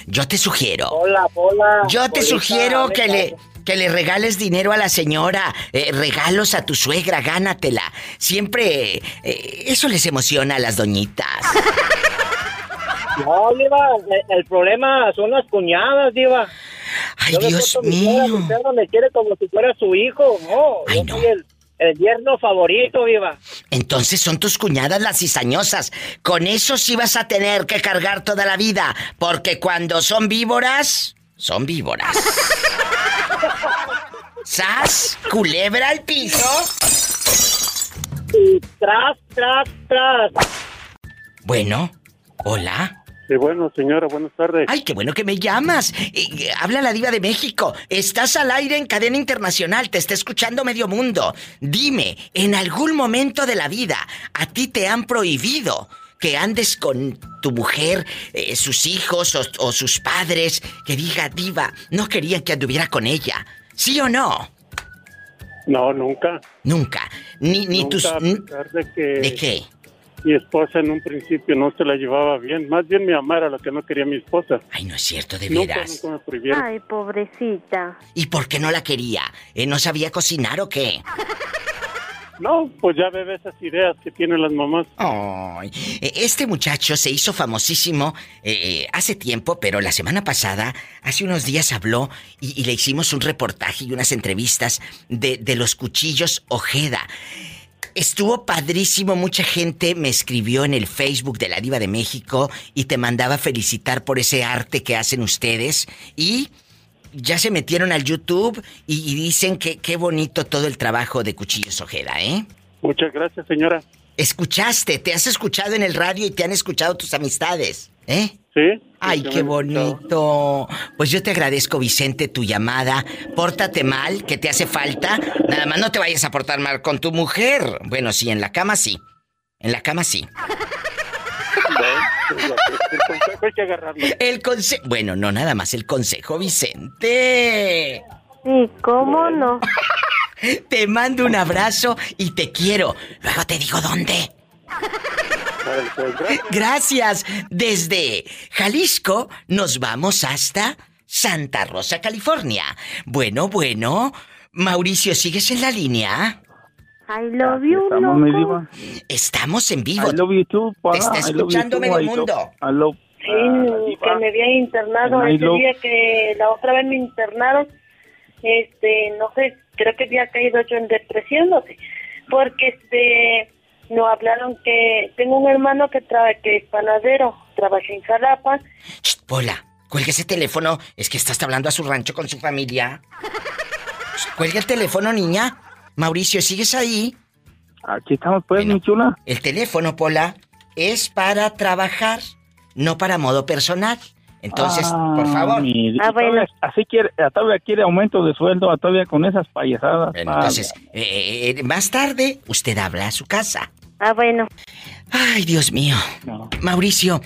Yo te sugiero. Hola, hola. Yo te Polita, sugiero que le. Que le regales dinero a la señora, eh, regalos a tu suegra, gánatela. Siempre eh, eso les emociona a las doñitas. No, Diva, el, el problema son las cuñadas, Diva. Ay, Yo Dios mío. Suegra me quiere como si fuera su hijo. No, yo soy el, el yerno favorito, Diva. Entonces son tus cuñadas las cizañosas. Con eso sí vas a tener que cargar toda la vida. Porque cuando son víboras, son víboras. ¿Sas? ¿Culebra al piso? Y tras, tras, tras. Bueno, hola. Sí, bueno, señora, buenas tardes. Ay, qué bueno que me llamas. Eh, habla la diva de México. Estás al aire en cadena internacional. Te está escuchando medio mundo. Dime, en algún momento de la vida, ¿a ti te han prohibido que andes con tu mujer, eh, sus hijos o, o sus padres? Que diga, diva, no querían que anduviera con ella. ¿Sí o no? No, nunca. Nunca. Ni, ni Nunca, tus... a pesar de que ¿De qué? Mi esposa en un principio no se la llevaba bien. Más bien mi mamá era la que no quería a mi esposa. Ay, no es cierto, de veras. nunca me. Ay, pobrecita. ¿Y por qué no la quería? ¿Eh, ¿No sabía cocinar o qué? No, pues ya ve esas ideas que tienen las mamás. Ay, eh, este muchacho se hizo famosísimo eh, hace tiempo, pero la semana pasada, hace unos días habló y, y le hicimos un reportaje y unas entrevistas de, de los cuchillos Ojeda. Estuvo padrísimo, mucha gente me escribió en el Facebook de la Diva de México y te mandaba felicitar por ese arte que hacen ustedes y ya se metieron al YouTube y, y dicen que qué bonito todo el trabajo de Cuchillos Ojeda, ¿eh? Muchas gracias, señora. Escuchaste, te has escuchado en el radio y te han escuchado tus amistades, ¿eh? Sí. Ay, qué bonito. Pues yo te agradezco, Vicente, tu llamada. Pórtate mal, que te hace falta. Nada más no te vayas a portar mal con tu mujer. Bueno, sí, en la cama sí. En la cama sí. El consejo hay que agarrarlo. El consejo. Bueno, no nada más el consejo, Vicente. Sí, ¿cómo no? Te mando un abrazo y te quiero. Luego te digo dónde. Gracias. Desde Jalisco nos vamos hasta Santa Rosa, California. Bueno, bueno. Mauricio, ¿sigues en la línea? I love you, Estamos, mi loco. diva. Estamos en vivo. I love you too, Te Paula. está love escuchando medio love- mundo. I love- Sí, Ah, que me había internado Ay, ese lo- día que la otra vez me internaron. Este, no sé, creo que había caído yo en depresión, no sé. Porque este, nos hablaron que tengo un hermano que trabaja, que es panadero, trabaja en Jalapa. Pola, cuelga ese teléfono. Es que estás hablando a su rancho con su familia. Cuelga el teléfono, niña. Mauricio, ¿sigues ahí? Aquí estamos, pues, mi chula. El teléfono, Pola, es para trabajar, no para modo personal. Entonces, Ah, por favor. mi- todavía- Así quiere, todavía quiere aumento de sueldo, todavía con esas payasadas. Bueno, Ah, entonces, eh, eh, más tarde, usted habla a su casa. Ah, bueno. Ay, Dios mío. Mauricio,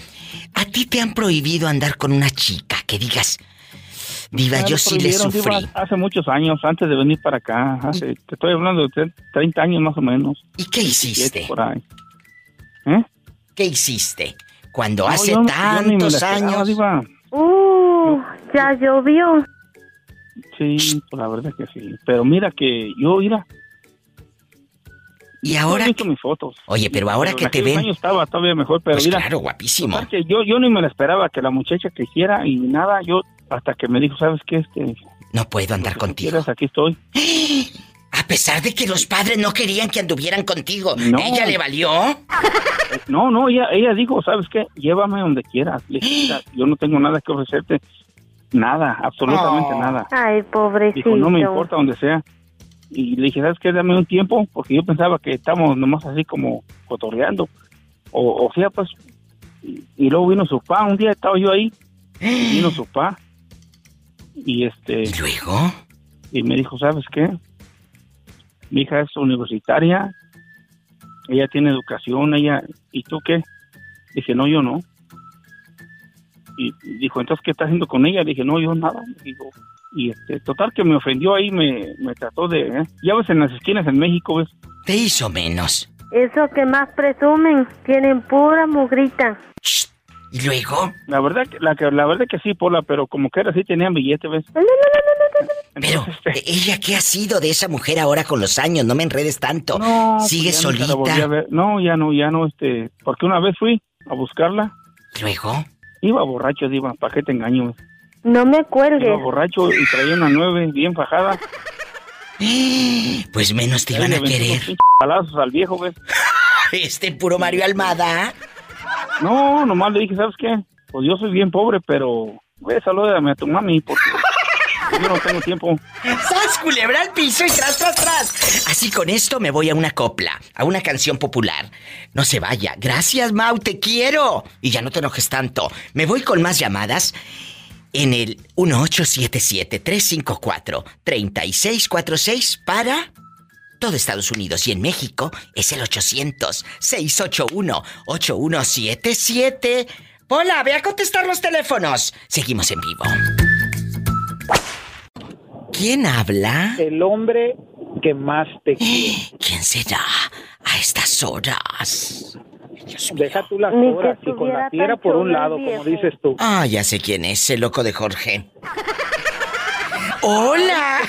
¿a ti te han prohibido andar con una chica que digas, Diva, yo sí le sufrí? Diva, hace muchos años, antes de venir para acá. Hace, te estoy hablando de tre- 30 años más o menos. ¿Y qué hiciste? Por ahí. ¿Eh? ¿Qué hiciste? Cuando No, hace yo- yo tantos esperaba, años. Diva. Uh, ya llovió. Sí, pues la verdad que sí. Pero mira que yo, mira. ¿Y yo ahora he visto mis fotos. Oye, pero ahora Pero que te ven. años estaba todavía mejor, pero Pues mira. claro, guapísimo. que yo, yo ni me la esperaba que la muchacha que hiciera y nada, yo hasta que me dijo, ¿sabes qué? Este, No puedo andar si contigo. quieres, aquí estoy. A pesar de que los padres no querían que anduvieran contigo, No. ¿ella le valió? No, no, ella, ella dijo, ¿sabes qué? Llévame donde quieras. Le dije, "Mira, yo no tengo nada que ofrecerte. Nada, absolutamente Oh. nada. Ay, pobrecito. Dijo, no me importa donde sea. Y le dije, ¿sabes qué? Dame un tiempo, porque yo pensaba que estábamos nomás así como cotorreando. O, o sea, pues, y, y luego vino su papá, un día estaba yo ahí, y vino su papá. Y este... ¿Y luego? Y me dijo, ¿sabes qué? Mi hija es universitaria, ella tiene educación, ella... ¿Y tú qué? Dije, no, yo no. Y dijo, entonces, ¿qué estás haciendo con ella? Dije, no, yo nada. Digo, y este, total que me ofendió ahí, me, me trató de... ¿eh? Ya ves en las esquinas en México, ¿ves? Te hizo menos. Eso que más presumen, tienen pura mugrita. ¿Y luego? La verdad, que- la, que- la verdad que sí, Pola, pero como que era así tenían billete, ¿ves? Pero Pero, ¿e- ¿ella qué ha sido de esa mujer ahora con los años? No me enredes tanto. No, ¿Sigue pues ya nunca la volví a solita? ver. No, ya no, ya no, este, porque una vez fui a buscarla. ¿Luego? Iba borracho, Diva, ¿para qué te engaño? No me Iba cuelgues. borracho y traía una nueve bien fajada. Pues menos te iban a querer. palazos al viejo, ¿ves? Este puro Mario Almada. No, nomás le dije, ¿sabes qué? Pues yo soy bien pobre, pero, güey, salúdame a tu mami, porque yo no tengo tiempo. ¡Sas, culebra al piso y tras, tras, tras! Así con esto me voy a una copla, a una canción popular. No se vaya. Gracias, Mau, te quiero. Y ya no te enojes tanto. Me voy con más llamadas en el 1877-354-3646 para todo Estados Unidos y en México es el 800-681-8177. Hola, ve a contestar los teléfonos. Seguimos en vivo. ¿Quién habla? El hombre que más te quiere. ¿Quién será a estas horas? Deja tú las horas y con la tierra por un lado, viejo. como dices tú. Ah, ya sé quién es, el loco de Jorge. ¡Hola!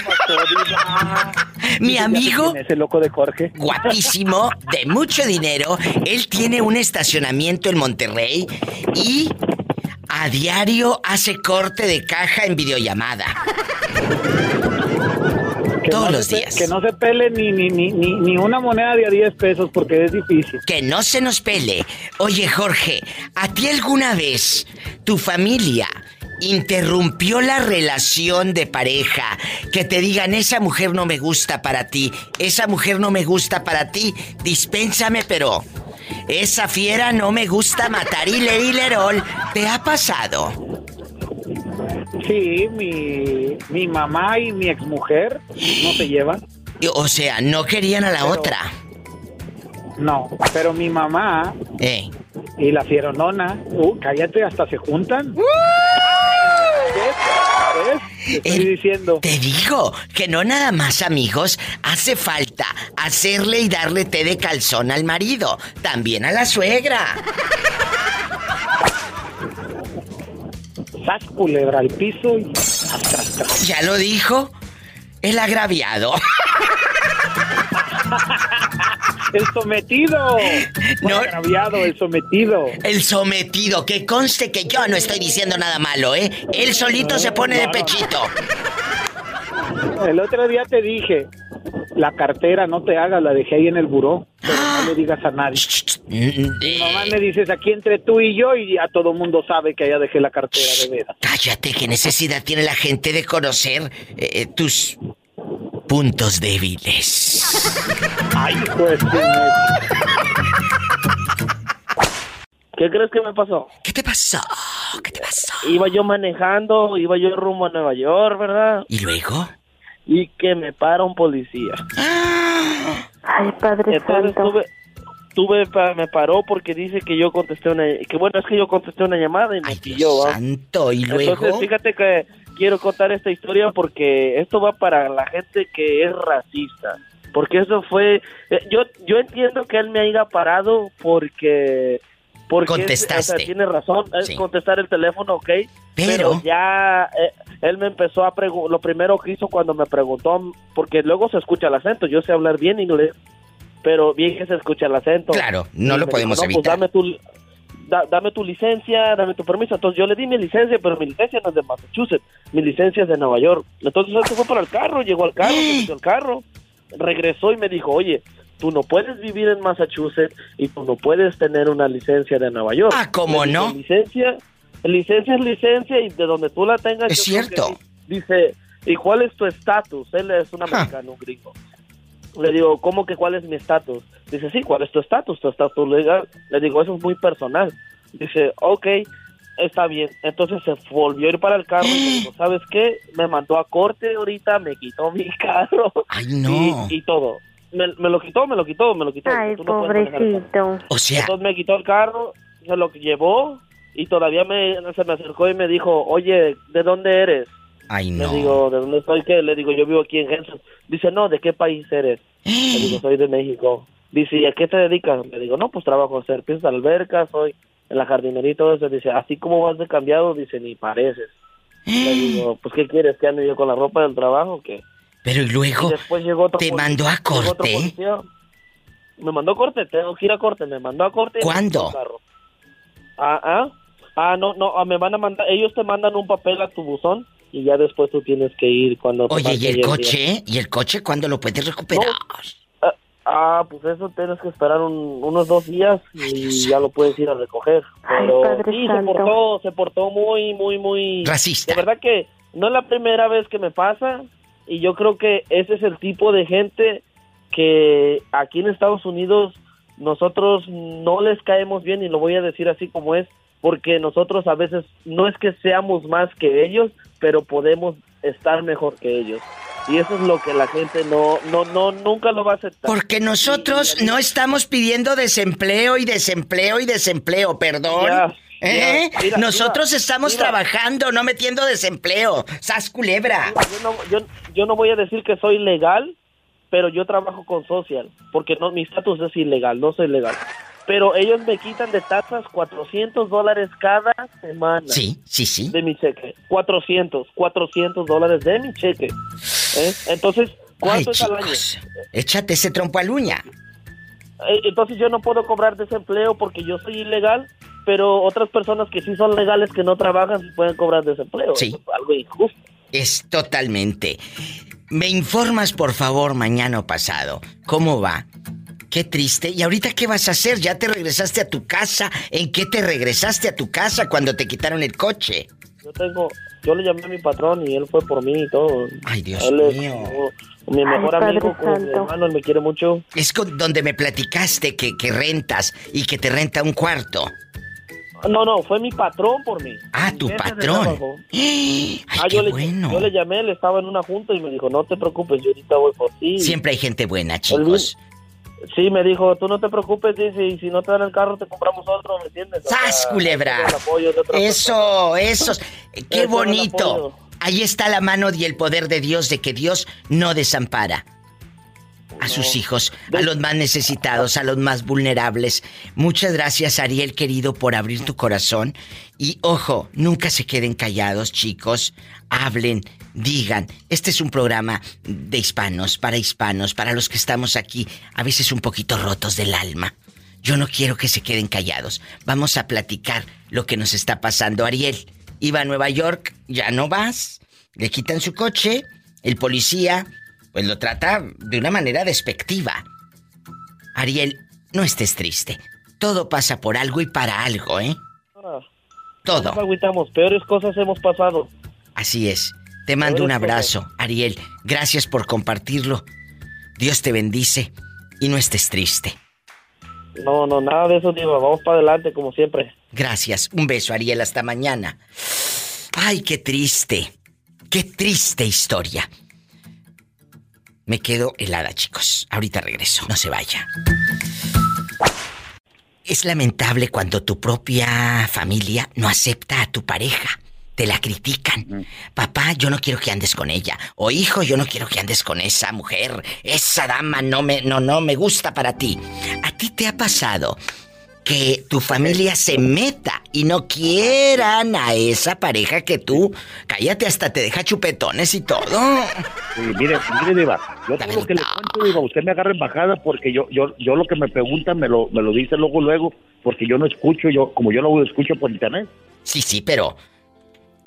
Mi amigo, quién es el loco de Jorge. guapísimo, de mucho dinero. Él tiene un estacionamiento en Monterrey y a diario hace corte de caja en videollamada. Que Todos no los se días. Que no se pele ni, ni, ni, ni, ni una moneda de a 10 pesos porque es difícil. Que no se nos pele. Oye, Jorge, ¿a ti alguna vez tu familia interrumpió la relación de pareja? Que te digan, esa mujer no me gusta para ti, esa mujer no me gusta para ti, dispénsame, pero esa fiera no me gusta matar y lerol. ¿Te ha pasado? Sí, mi, mi mamá y mi exmujer no se llevan. O sea, no querían a la Pero- otra. No, pero mi mamá Eh. y la fieronona, uh, cállate, hasta se juntan. ¿Ves? ¿Ves? Te estoy diciendo. Te digo que no nada más amigos, hace falta hacerle y darle té de calzón al marido, también a la suegra. Sas culebra al piso y. Ya lo dijo el agraviado. El sometido. No agraviado, el sometido. El sometido, que conste que yo no estoy diciendo nada malo, ¿eh? Él solito se pone de pechito. El otro día te dije, la cartera no te hagas, la dejé ahí en el buró, pero no le digas a nadie. Y nomás me dices aquí entre tú y yo y ya todo mundo sabe que allá dejé la cartera de veras. Cállate, ¿qué necesidad tiene la gente de conocer eh, tus puntos débiles? Ay, pues. ¿Qué crees que me pasó? ¿Qué te pasó? ¿Qué te pasó? Iba yo manejando, iba yo rumbo a Nueva York, ¿verdad? ¿Y luego? Y que me para un policía. Ay, Padre Entonces Santo. tuve, tuve pa- me paró porque dice que yo contesté una, que bueno es que yo contesté una llamada y me pilló. ¿va? Santo, ¿y luego? Entonces fíjate que quiero contar esta historia porque esto va para la gente que es racista. Porque eso fue, eh, yo yo entiendo que él me haya parado porque porque es- Contestaste. o sea, tiene razón, es Sí. contestar el teléfono, ok. Pero- ya eh, él me empezó a preguntar, lo primero que hizo cuando me preguntó, porque luego se escucha el acento, yo sé hablar bien inglés, pero bien que se escucha el acento. Claro, no Y lo podemos dijo, "No, pues evitar". dame tu, da- dame tu licencia, dame tu permiso. Entonces yo le di mi licencia, pero mi licencia no es de Massachusetts, mi licencia es de Nueva York. Entonces él se fue para el carro, llegó al carro, se al carro, regresó y me dijo, oye, tú no puedes vivir en Massachusetts y tú no puedes tener una licencia de Nueva York. Ah, ¿cómo no? Licencia, licencia es licencia y de donde tú la tengas. Es yo cierto. di- Dice, ¿y cuál es tu estatus? Él es un americano, un gringo. Le digo, ¿cómo que cuál es mi estatus? Dice, sí, ¿cuál es tu estatus? Tu estatus legal. Le digo, eso es muy personal. Dice, ok, está bien. Entonces se volvió a ir para el carro y me dijo, ¿sabes qué? Me mandó a corte ahorita, me quitó mi carro. Ay, no. Y, y todo. Me, me lo quitó, me lo quitó, me lo quitó. Ay, Tú no pobrecito. O sea, Entonces me quitó el carro, se lo llevó y todavía me, se me acercó y me dijo, oye, ¿de dónde eres? ay Le no. digo, ¿de dónde estoy? ¿Qué? Le digo, yo vivo aquí en Henson. Dice, no, ¿de qué país eres? Le digo, soy de México. Dice, ¿y a qué te dedicas? Le digo, no, pues trabajo en de alberca, soy en la jardinería y todo eso. Dice, así como vas de cambiado, dice, ni pareces. Le digo, pues ¿qué quieres? ¿Que ande yo con la ropa del trabajo qué? Pero y luego, Y después llegó otro ¿te mandó a corte? Me mandó a corte, tengo que ir a corte, me mandó a corte. ¿Cuándo? Ah, ah, ah, no, no, ah, me van a mandar, ellos te mandan un papel a tu buzón y ya después tú tienes que ir cuando Oye, ¿y el coche? ¿Y el coche cuándo lo puedes recuperar? Ah, Ah, pues eso tienes que esperar un- unos dos días y ya lo puedes ir a recoger. Pero Padre sí, se portó, se portó muy, muy, muy... Racista. De verdad que no es la primera vez que me pasa y yo creo que ese es el tipo de gente que aquí en Estados Unidos nosotros no les caemos bien y lo voy a decir así como es porque nosotros a veces no es que seamos más que ellos, pero podemos estar mejor que ellos. Y eso es lo que la gente no, no, no, nunca lo va a aceptar. Porque nosotros no estamos pidiendo desempleo y desempleo y desempleo, perdón. Ya, ¿Eh? ya. Mira, nosotros mira, estamos mira. trabajando, no metiendo desempleo. ¡Sas culebra! Yo no, yo, yo no voy a decir que soy legal, pero yo trabajo con social, porque no, mi estatus es ilegal, no soy legal. Pero ellos me quitan de tasas 400 dólares cada semana. Sí, sí, sí. De mi cheque. 400, 400 dólares de mi cheque. ¿Eh? Entonces, ¿cuánto Ay, es al año? échate ese trompo al uña. Eh, Entonces yo no puedo cobrar desempleo porque yo soy ilegal, pero otras personas que sí son legales que no trabajan pueden cobrar desempleo. Sí. Eso es algo injusto. Es totalmente. Me informas, por favor, mañana o pasado. ¿Cómo va? Qué triste. ¿Y ahorita qué vas a hacer? ¿Ya te regresaste a tu casa? ¿En qué te regresaste a tu casa cuando te quitaron el coche? Yo tengo, yo le llamé a mi patrón y él fue por mí y todo. Ay, Dios Él es mío. como mi mejor Ay, amigo, como mi hermano, él me quiere mucho. Es con donde me platicaste que, que rentas y que te renta un cuarto. No, no, fue mi patrón por mí. Ah, Mi tu patrón. Ay, ah, yo qué le, bueno. yo le llamé, él estaba en una junta y me dijo, no te preocupes, yo ahorita voy por ti. Siempre hay gente buena, Él chicos. Sí, me dijo, tú no te preocupes, dice, y si no te dan el carro te compramos otro, ¿me entiendes? ¡Sas, culebra! Eso, eso. Qué Eso bonito. Ahí está la mano y el poder de Dios de que Dios no desampara a sus hijos, a los más necesitados, a los más vulnerables. Muchas gracias, Ariel querido, por abrir tu corazón. Y ojo, nunca se queden callados, chicos. Hablen, digan. Este es un programa de hispanos, para hispanos, para los que estamos aquí, a veces un poquito rotos del alma. Yo no quiero que se queden callados. Vamos a platicar lo que nos está pasando. Ariel, iba a Nueva York, ya no vas. Le quitan su coche, el policía, pues lo trata de una manera despectiva. Ariel, no estés triste. Todo pasa por algo y para algo, ¿eh? Ah, Todo. No nos peores cosas hemos pasado. Así es. Te mando un abrazo, Ariel. Gracias por compartirlo. Dios te bendice y no estés triste. No, no, nada de eso, Diva, vamos para adelante como siempre. Gracias. Un beso, Ariel. Hasta mañana. Ay, qué triste. Qué triste historia. Me quedo helada, chicos. Ahorita regreso. No se vaya. Es lamentable cuando tu propia familia no acepta a tu pareja. Te la critican. Papá, yo no quiero que andes con ella. O hijo, yo no quiero que andes con esa mujer. Esa dama no me, no, no me gusta para ti. ¿A ti te ha pasado que tu familia se meta y no quieran a esa pareja que tú, cállate, hasta te deja chupetones y todo? Sí, mire, mire, Diva, yo todo lo que le cuento, Diva, usted me agarra en bajada porque yo, yo, yo lo que me pregunta me lo, me lo dice luego, luego, porque yo no escucho, yo, como yo lo escucho por internet. Sí, sí, pero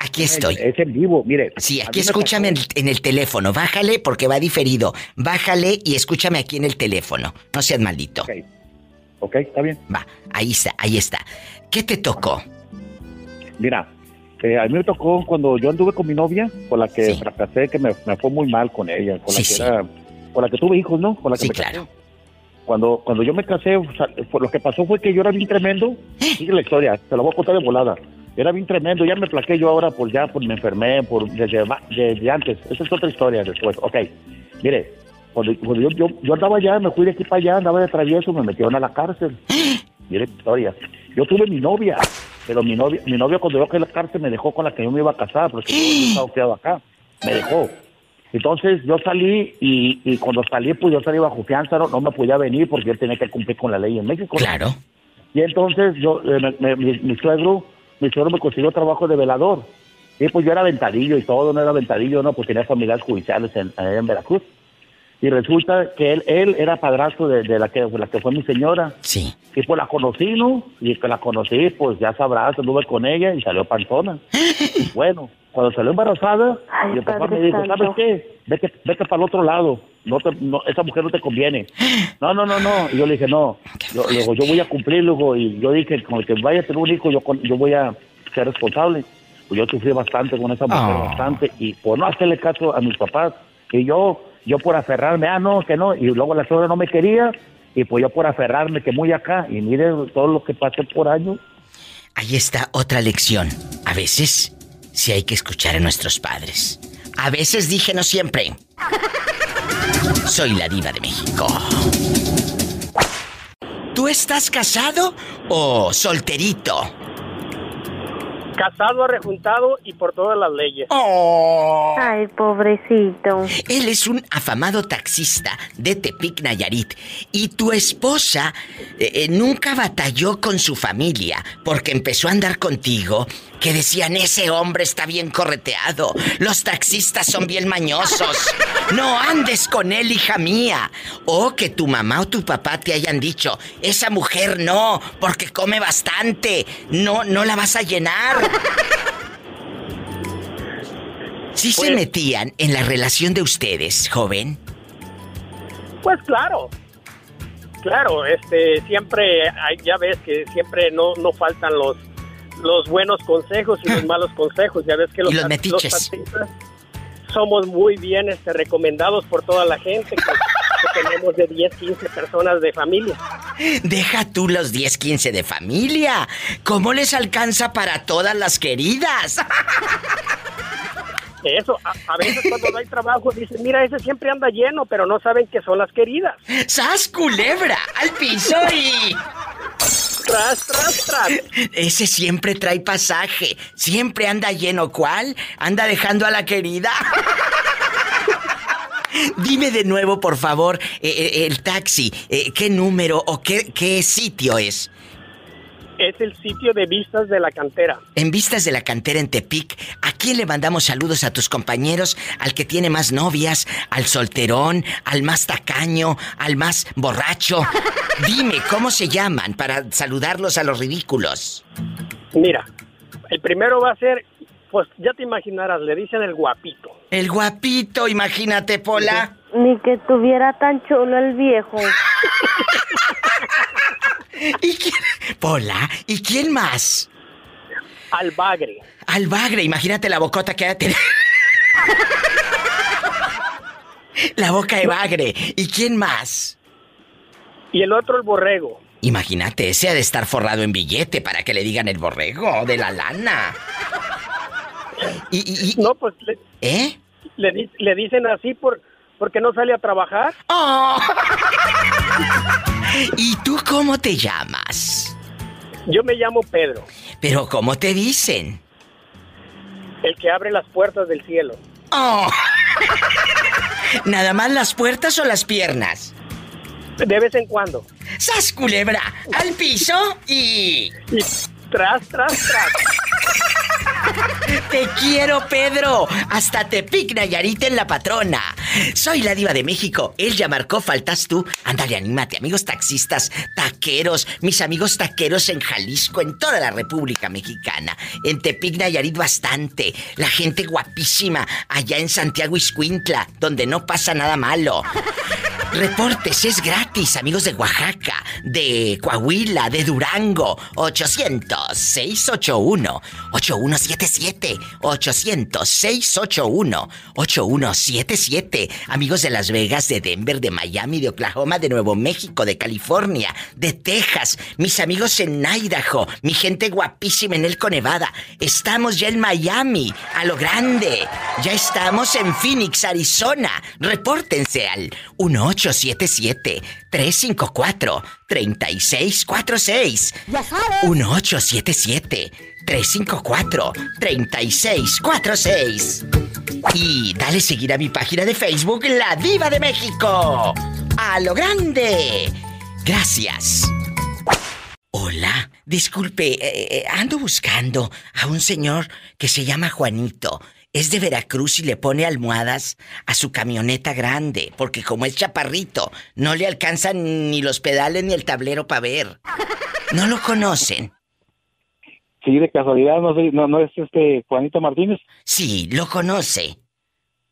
aquí estoy. Es en vivo, mire. Sí, aquí escúchame en, en el teléfono. Bájale porque va diferido. Bájale y escúchame aquí en el teléfono. No seas maldito. Ok, ok, está bien. Va, ahí está, ahí está. ¿Qué te tocó? Mira, eh, a mí me tocó cuando yo anduve con mi novia, con la que fracasé, que me, me fue muy mal con ella, con la Sí, que sí. era, con la que tuve hijos, ¿no? Con la que Sí, me claro. casé. Cuando, cuando yo me casé, o sea, lo que pasó fue que yo era bien tremendo. Sigue la historia, te la voy a contar de volada. Era bien tremendo, ya me plaqué yo ahora, pues ya pues me enfermé por desde, antes. Esa es otra historia después. Ok, mire, cuando, cuando yo, yo, yo andaba allá, me fui de aquí para allá, andaba de travieso, me metieron a la cárcel. Mire la historia. Yo tuve mi novia, pero mi novia, mi novia cuando yo que la cárcel me dejó con la que yo me iba a casar, porque yo estaba quedado acá. Me dejó. Entonces yo salí y, y cuando salí, pues yo salí bajo fianza, no, no me podía venir porque yo tenía que cumplir con la ley en México. Claro. Y entonces yo, eh, me- me- mi, mi suegro, mi suegro me consiguió trabajo de velador. Y pues yo era ventadillo y todo, no era ventadillo, no, pues tenía familiares judiciales en, en Veracruz. Y resulta que él, él era padrastro de, de la, que, de la que fue mi señora. Sí. Y pues la conocí, ¿no? Y que la conocí, pues ya sabrás, anduve con ella y salió panzona. Y bueno, cuando salió embarazada, mi papá me dijo. ¿sabes qué? Vete, vete para el otro lado. No te, no, esa mujer no te conviene. No, no, no, no. Y yo le dije, no. Yo, le digo, yo voy a cumplir, luego. Y yo dije, con el que vaya a tener un hijo, yo, con- yo voy a ser responsable. Pues yo sufrí bastante con esa mujer, Ah. bastante. Y por no hacerle caso a mis papás. Y yo, yo por aferrarme, ah, no, que no. Y luego la suegra no me quería. Y pues yo por aferrarme, que muy acá. Y mire todo lo que pasé por años. Ahí está otra lección. A veces sí hay que escuchar a nuestros padres. A veces dije no siempre. Soy la diva de México. ¿Tú estás casado o solterito? Casado, arrejuntado y por todas las leyes. Ay, pobrecito. Él es un afamado taxista de Tepic, Nayarit. Y tu esposa eh, eh, nunca batalló con su familia porque empezó a andar contigo. Que decían, ese hombre está bien correteado. Los taxistas son bien mañosos. No andes con él, hija mía. O que tu mamá o tu papá te hayan dicho, esa mujer no, porque come bastante. No, no la vas a llenar. ¿Sí se Pues- metían en la relación de ustedes, joven? Pues claro. Claro, este, siempre, hay- ya ves que siempre no, no faltan los, los buenos consejos y los malos consejos. Ya ves que los, los metiches. somos muy bien este, recomendados por toda la gente, que, que tenemos de 10, 15 personas de familia. Deja tú los 10, 15 de familia. ¿Cómo les alcanza para todas las queridas? Eso, a, a veces cuando no hay trabajo dicen, mira, ese siempre anda lleno, pero no saben que son las queridas. ¡Sas culebra! ¡Al piso y... Tras, tras, tras. Ese siempre trae pasaje. Siempre anda lleno. ¿Cuál? Anda dejando a la querida. Dime de nuevo, por favor, eh, eh, el taxi. eh, ¿Qué número o qué, qué sitio es? Es el sitio de vistas de la cantera. En vistas de la cantera en Tepic, ¿a quién le mandamos saludos a tus compañeros? Al que tiene más novias, al solterón, al más tacaño, al más borracho. Dime, ¿cómo se llaman para saludarlos a los ridículos? Mira, el primero va a ser, pues ya te imaginarás, le dicen el guapito. El guapito, imagínate, Pola. Ni que tuviera tan chulo el viejo. ¿Y quién? Pola, ¿y quién más? Al bagre. Al bagre, imagínate la bocota que ha de tener. La boca de bagre. ¿Y quién más? Y el otro el borrego. Imagínate, ese ha de estar forrado en billete para que le digan el borrego de la lana. Y, No, pues le, ¿Eh? le, le dicen así por, porque no sale a trabajar. Oh. ¿Y tú cómo te llamas? Yo me llamo Pedro, Pero ¿cómo te dicen? el que abre las puertas del cielo. Oh. ¿Nada más las puertas o las piernas? De vez en cuando. ¡Sas culebra! ¡Al piso y... Y tras, tras, tras. Te quiero, Pedro. Hasta te Nayarit en la patrona. Soy la diva de México. Él ya marcó, faltas tú. Ándale, anímate, amigos taxistas, taqueros, mis amigos taqueros en Jalisco, en toda la República Mexicana. En Tepic, Nayarit bastante. La gente guapísima allá en Santiago Iscuintla, donde no pasa nada malo. Reportes es gratis, amigos de Oaxaca, de Coahuila, de Durango. 800-681-8177. 800-681-8177. Amigos de Las Vegas, de Denver, de Miami, de Oklahoma, de Nuevo México, de California, de Texas. Mis amigos en Idaho, mi gente guapísima en Elko, Nevada. Estamos ya en Miami, a lo grande. Ya estamos en Phoenix, Arizona. Repórtense al 1877 354 3646. Ya sabes. 1877 354 3646. Y dale seguir a mi página de Facebook La Diva de México. A lo grande. Gracias. Hola, Disculpe, eh, eh, ando buscando a un señor que se llama Juanito. Es de Veracruz y le pone almohadas a su camioneta grande, porque como es chaparrito, no le alcanzan ni los pedales ni el tablero para ver. ¿No lo conocen? Sí, de casualidad, no, sé, no, no es este Juanito Martínez. Sí, lo conoce.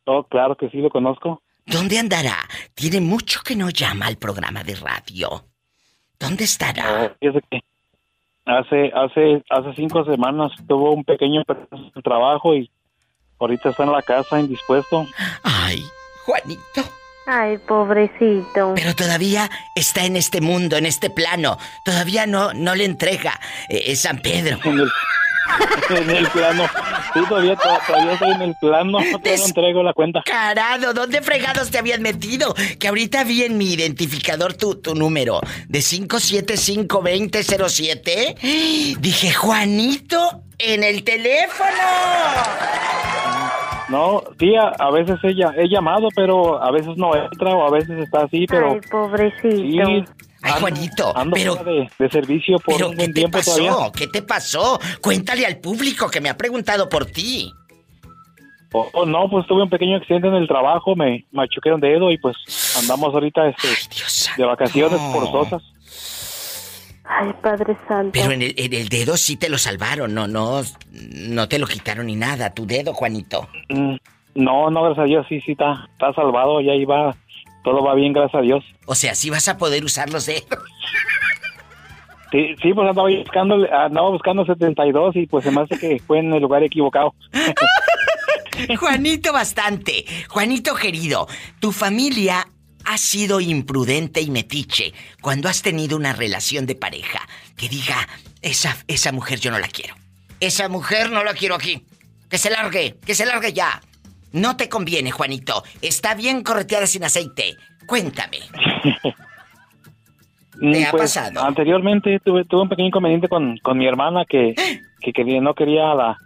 Oh, claro que sí lo conozco. ¿Dónde andará? Tiene mucho que no llama al programa de radio. ¿Dónde estará? Que hace, hace, hace cinco semanas tuvo un pequeño trabajo y ahorita está en la casa indispuesto. Ay, Juanito. Ay, pobrecito. Pero todavía está en este mundo, en este plano. Todavía no, no le entrega eh, San Pedro. En el, plano. Sí, todavía, todavía estoy en el plano. No te entrego la cuenta. Carado, ¿dónde fregados te habían metido? Que ahorita vi en mi identificador tu, tu número de 575-2007. Dije, Juanito, en el teléfono. No, tía, a veces ella he llamado, pero a veces no entra o a veces está así, pero... Ay, pobrecito. Ay, Juanito, ando pero... de, de servicio por ¿Pero un qué buen te tiempo pasó? todavía. ¿Qué te pasó? Cuéntale al público que me ha preguntado por ti. Oh, oh, no, pues tuve un pequeño accidente en el trabajo, me machuqué un dedo y pues andamos ahorita este, de vacaciones forzosas. Ay, Padre Santo. Pero en el, en el dedo sí te lo salvaron, no, no, no te lo quitaron ni nada, tu dedo, Juanito. Mm, No, no, gracias a Dios, sí, sí, está, está salvado, ya iba, todo va bien, gracias a Dios. O sea, sí vas a poder usar los dedos. Sí, sí, pues andaba buscando, andaba buscando 72 y pues se me hace que fue en el lugar equivocado. Juanito bastante. Juanito querido, tu familia ha sido imprudente y metiche cuando has tenido una relación de pareja que diga, esa, esa mujer yo no la quiero. Esa mujer no la quiero aquí. Que se largue, que se largue ya. No te conviene, Juanito. Está bien correteada sin aceite. Cuéntame. ¿Te ha pasado? Mm, Anteriormente tuve, tuve un pequeño inconveniente con, con mi hermana que, que quería, no quería a, la,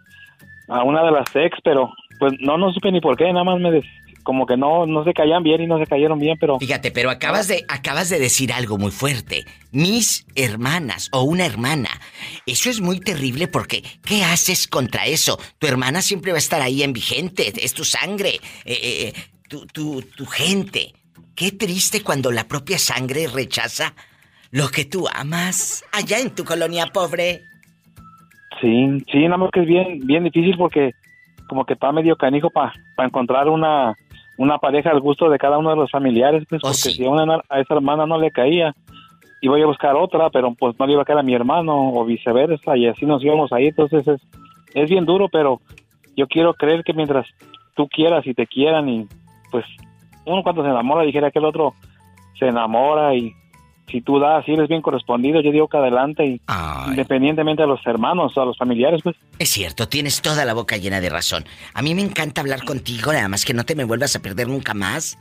a una de las ex, pero pues no, no supe ni por qué, nada más me des- como que no, no se caían bien y no se cayeron bien, pero... Fíjate, pero acabas de, acabas de decir algo muy fuerte. Mis hermanas o una hermana. Eso es muy terrible porque ¿qué haces contra eso? Tu hermana siempre va a estar ahí en vigente, es tu sangre, eh, eh, tu, tu, tu gente. Qué triste cuando la propia sangre rechaza lo que tú amas allá en tu colonia pobre. Sí, sí, nada más que es bien, bien difícil porque como que está medio canijo para encontrar una, una pareja al gusto de cada uno de los familiares, pues porque si a, una, a esa hermana no le caía, iba a buscar otra, pero pues no le iba a caer a mi hermano o viceversa y así nos íbamos ahí, entonces es, es bien duro, pero yo quiero creer que mientras tú quieras y te quieran y pues uno cuando se enamora dijera que el otro se enamora y si tú das y eres bien correspondido, yo digo que adelante y independientemente de los hermanos o a los familiares, pues Es cierto, tienes toda la boca llena de razón. A mí me encanta hablar contigo, nada más que no te me vuelvas a perder nunca más.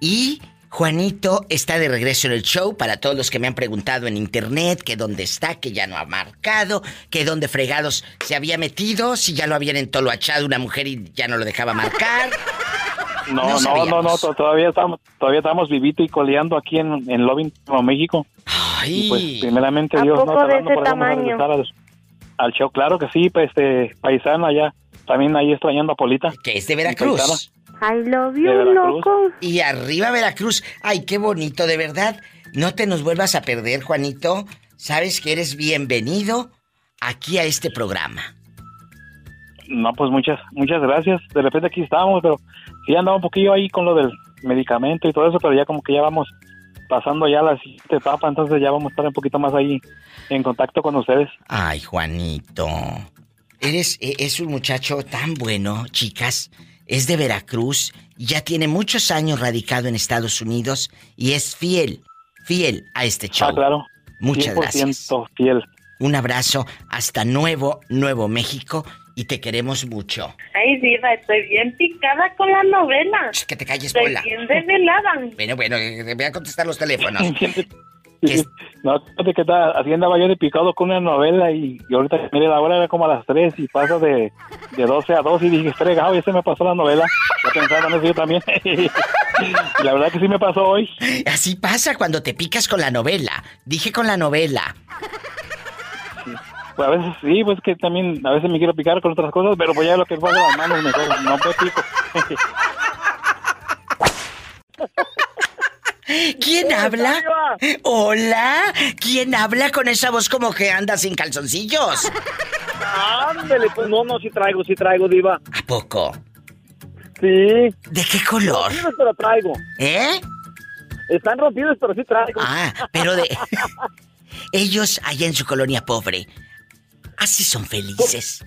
Y Juanito está de regreso en el show para todos los que me han preguntado en internet que dónde está, que ya no ha marcado, que dónde fregados se había metido, si ya lo habían entoloachado una mujer y ya no lo dejaba marcar. No, No no, no, no, to- todavía estamos, todavía estamos vivito y coleando aquí en, en Loving, Nuevo México. Y pues primeramente ¿A Dios poco no de ese tamaño? al, al show, claro que sí, pues este paisano allá, también ahí extrañando a Polita. Que es de Veracruz. I love you, loco. Y arriba Veracruz. Ay, qué bonito, de verdad. No te nos vuelvas a perder, Juanito. Sabes que eres bienvenido aquí a este programa. No, pues muchas, muchas gracias. De repente aquí estamos, pero sí andaba un poquillo ahí con lo del medicamento y todo eso, pero ya como que ya vamos pasando ya la siguiente etapa, entonces ya vamos a estar un poquito más ahí en contacto con ustedes. Ay, Juanito. Eres, e- es un muchacho tan bueno, chicas. Es de Veracruz, ya tiene muchos años radicado en Estados Unidos y es fiel, fiel a este show. Ah, claro. Muchas 100% gracias. fiel. Un abrazo hasta Nuevo, Nuevo México y te queremos mucho. Ay, diva, estoy bien picada con la novela. Que te calles, Estoy Pola. bien desvelada. Bueno, bueno, eh, voy a contestar los teléfonos. No, fíjate que está, así andaba yo de picado con una novela y, y ahorita, mire, la hora era como a las 3 y pasa de, de 12 a 2 y dije, fregado, ya se me pasó la novela. Ya pensaba en eso yo también. y la verdad que sí me pasó hoy. Así pasa cuando te picas con la novela. Dije con la novela. Pues a veces sí, pues que también a veces me quiero picar con otras cosas, pero pues ya lo que pasa las manos mejor, no me pico. ¿Quién habla? Hola, ¿quién habla con esa voz como que anda sin calzoncillos? Ándele, pues no, no, sí traigo, sí traigo, diva. ¿A poco? Sí. ¿De qué color? Rompidos, pero traigo. ¿Eh? Están rompidos, pero sí traigo. Ah, pero de... Ellos allá en su colonia pobre, así son felices.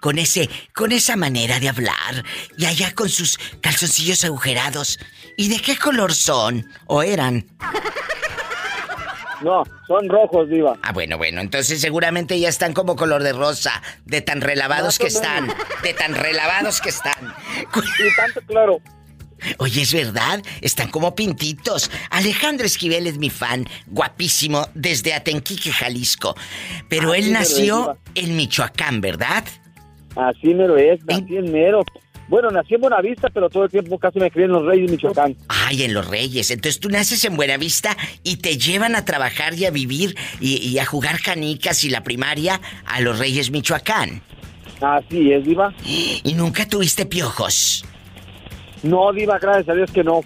Con ese, con esa manera de hablar. Y allá con sus calzoncillos agujerados. ¿Y de qué color son? ¿O eran? No, son rojos, diva. Ah, bueno, bueno, entonces seguramente ya están como color de rosa, de tan relavados que están, de tan relavados que están. Y tanto claro. Oye, es verdad, están como pintitos. Alejandro Esquivel es mi fan, guapísimo, desde Atenquique, Jalisco. Pero Así él es, nació en Michoacán, ¿verdad? Así mero es, así en mero. Bueno, nací en Buenavista, pero todo el tiempo casi me crié en Los Reyes, Michoacán. Ay, en Los Reyes. Entonces tú naces en Buenavista y te llevan a trabajar y a vivir y, y a jugar canicas y la primaria a Los Reyes, Michoacán. Así es, Diva. ¿Y nunca tuviste piojos? No, Diva, gracias a Dios que no.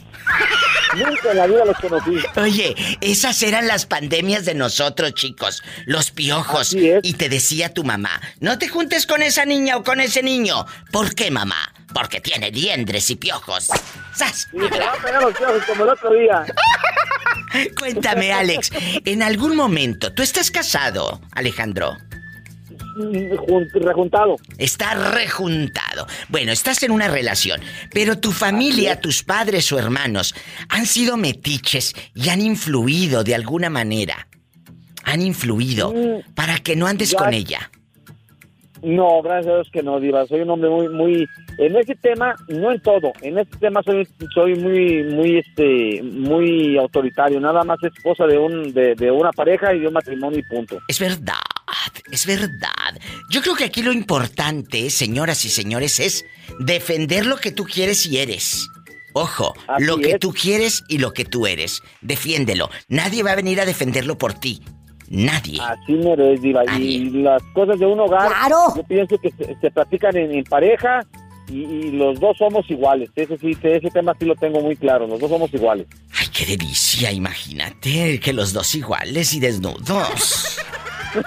Nunca en la vida los conocí. Oye, esas eran las pandemias de nosotros, chicos. Los piojos. Y te decía tu mamá, no te juntes con esa niña o con ese niño. ¿Por qué, mamá? Porque tiene liendres y piojos. ¡Sas! Y te va a pegar los piojos como el otro día. Cuéntame, Alex, en algún momento, ¿tú estás casado, Alejandro? Jun- rejuntado. Está rejuntado. Bueno, estás en una relación, pero tu familia, tus padres o hermanos han sido metiches y han influido de alguna manera. Han influido para que no andes ya- con ella. No, gracias a Dios que no, Diva. Soy un hombre muy, muy... En ese tema, no en todo. En este tema soy, soy muy, muy, este, muy autoritario. Nada más es cosa de un, de, de una pareja y de un matrimonio y punto. Es verdad, es verdad. Yo creo que aquí lo importante, señoras y señores, es defender lo que tú quieres y eres. Ojo, Así lo que es. tú quieres y lo que tú eres. Defiéndelo. Nadie va a venir a defenderlo por ti. Nadie. Así me es, Diva. Y las cosas de un hogar, yo pienso que se, se practican en, en pareja y, y los dos somos iguales. Ese sí, ese tema sí lo tengo muy claro. Los dos somos iguales. Ay, qué delicia, imagínate que los dos iguales y desnudos.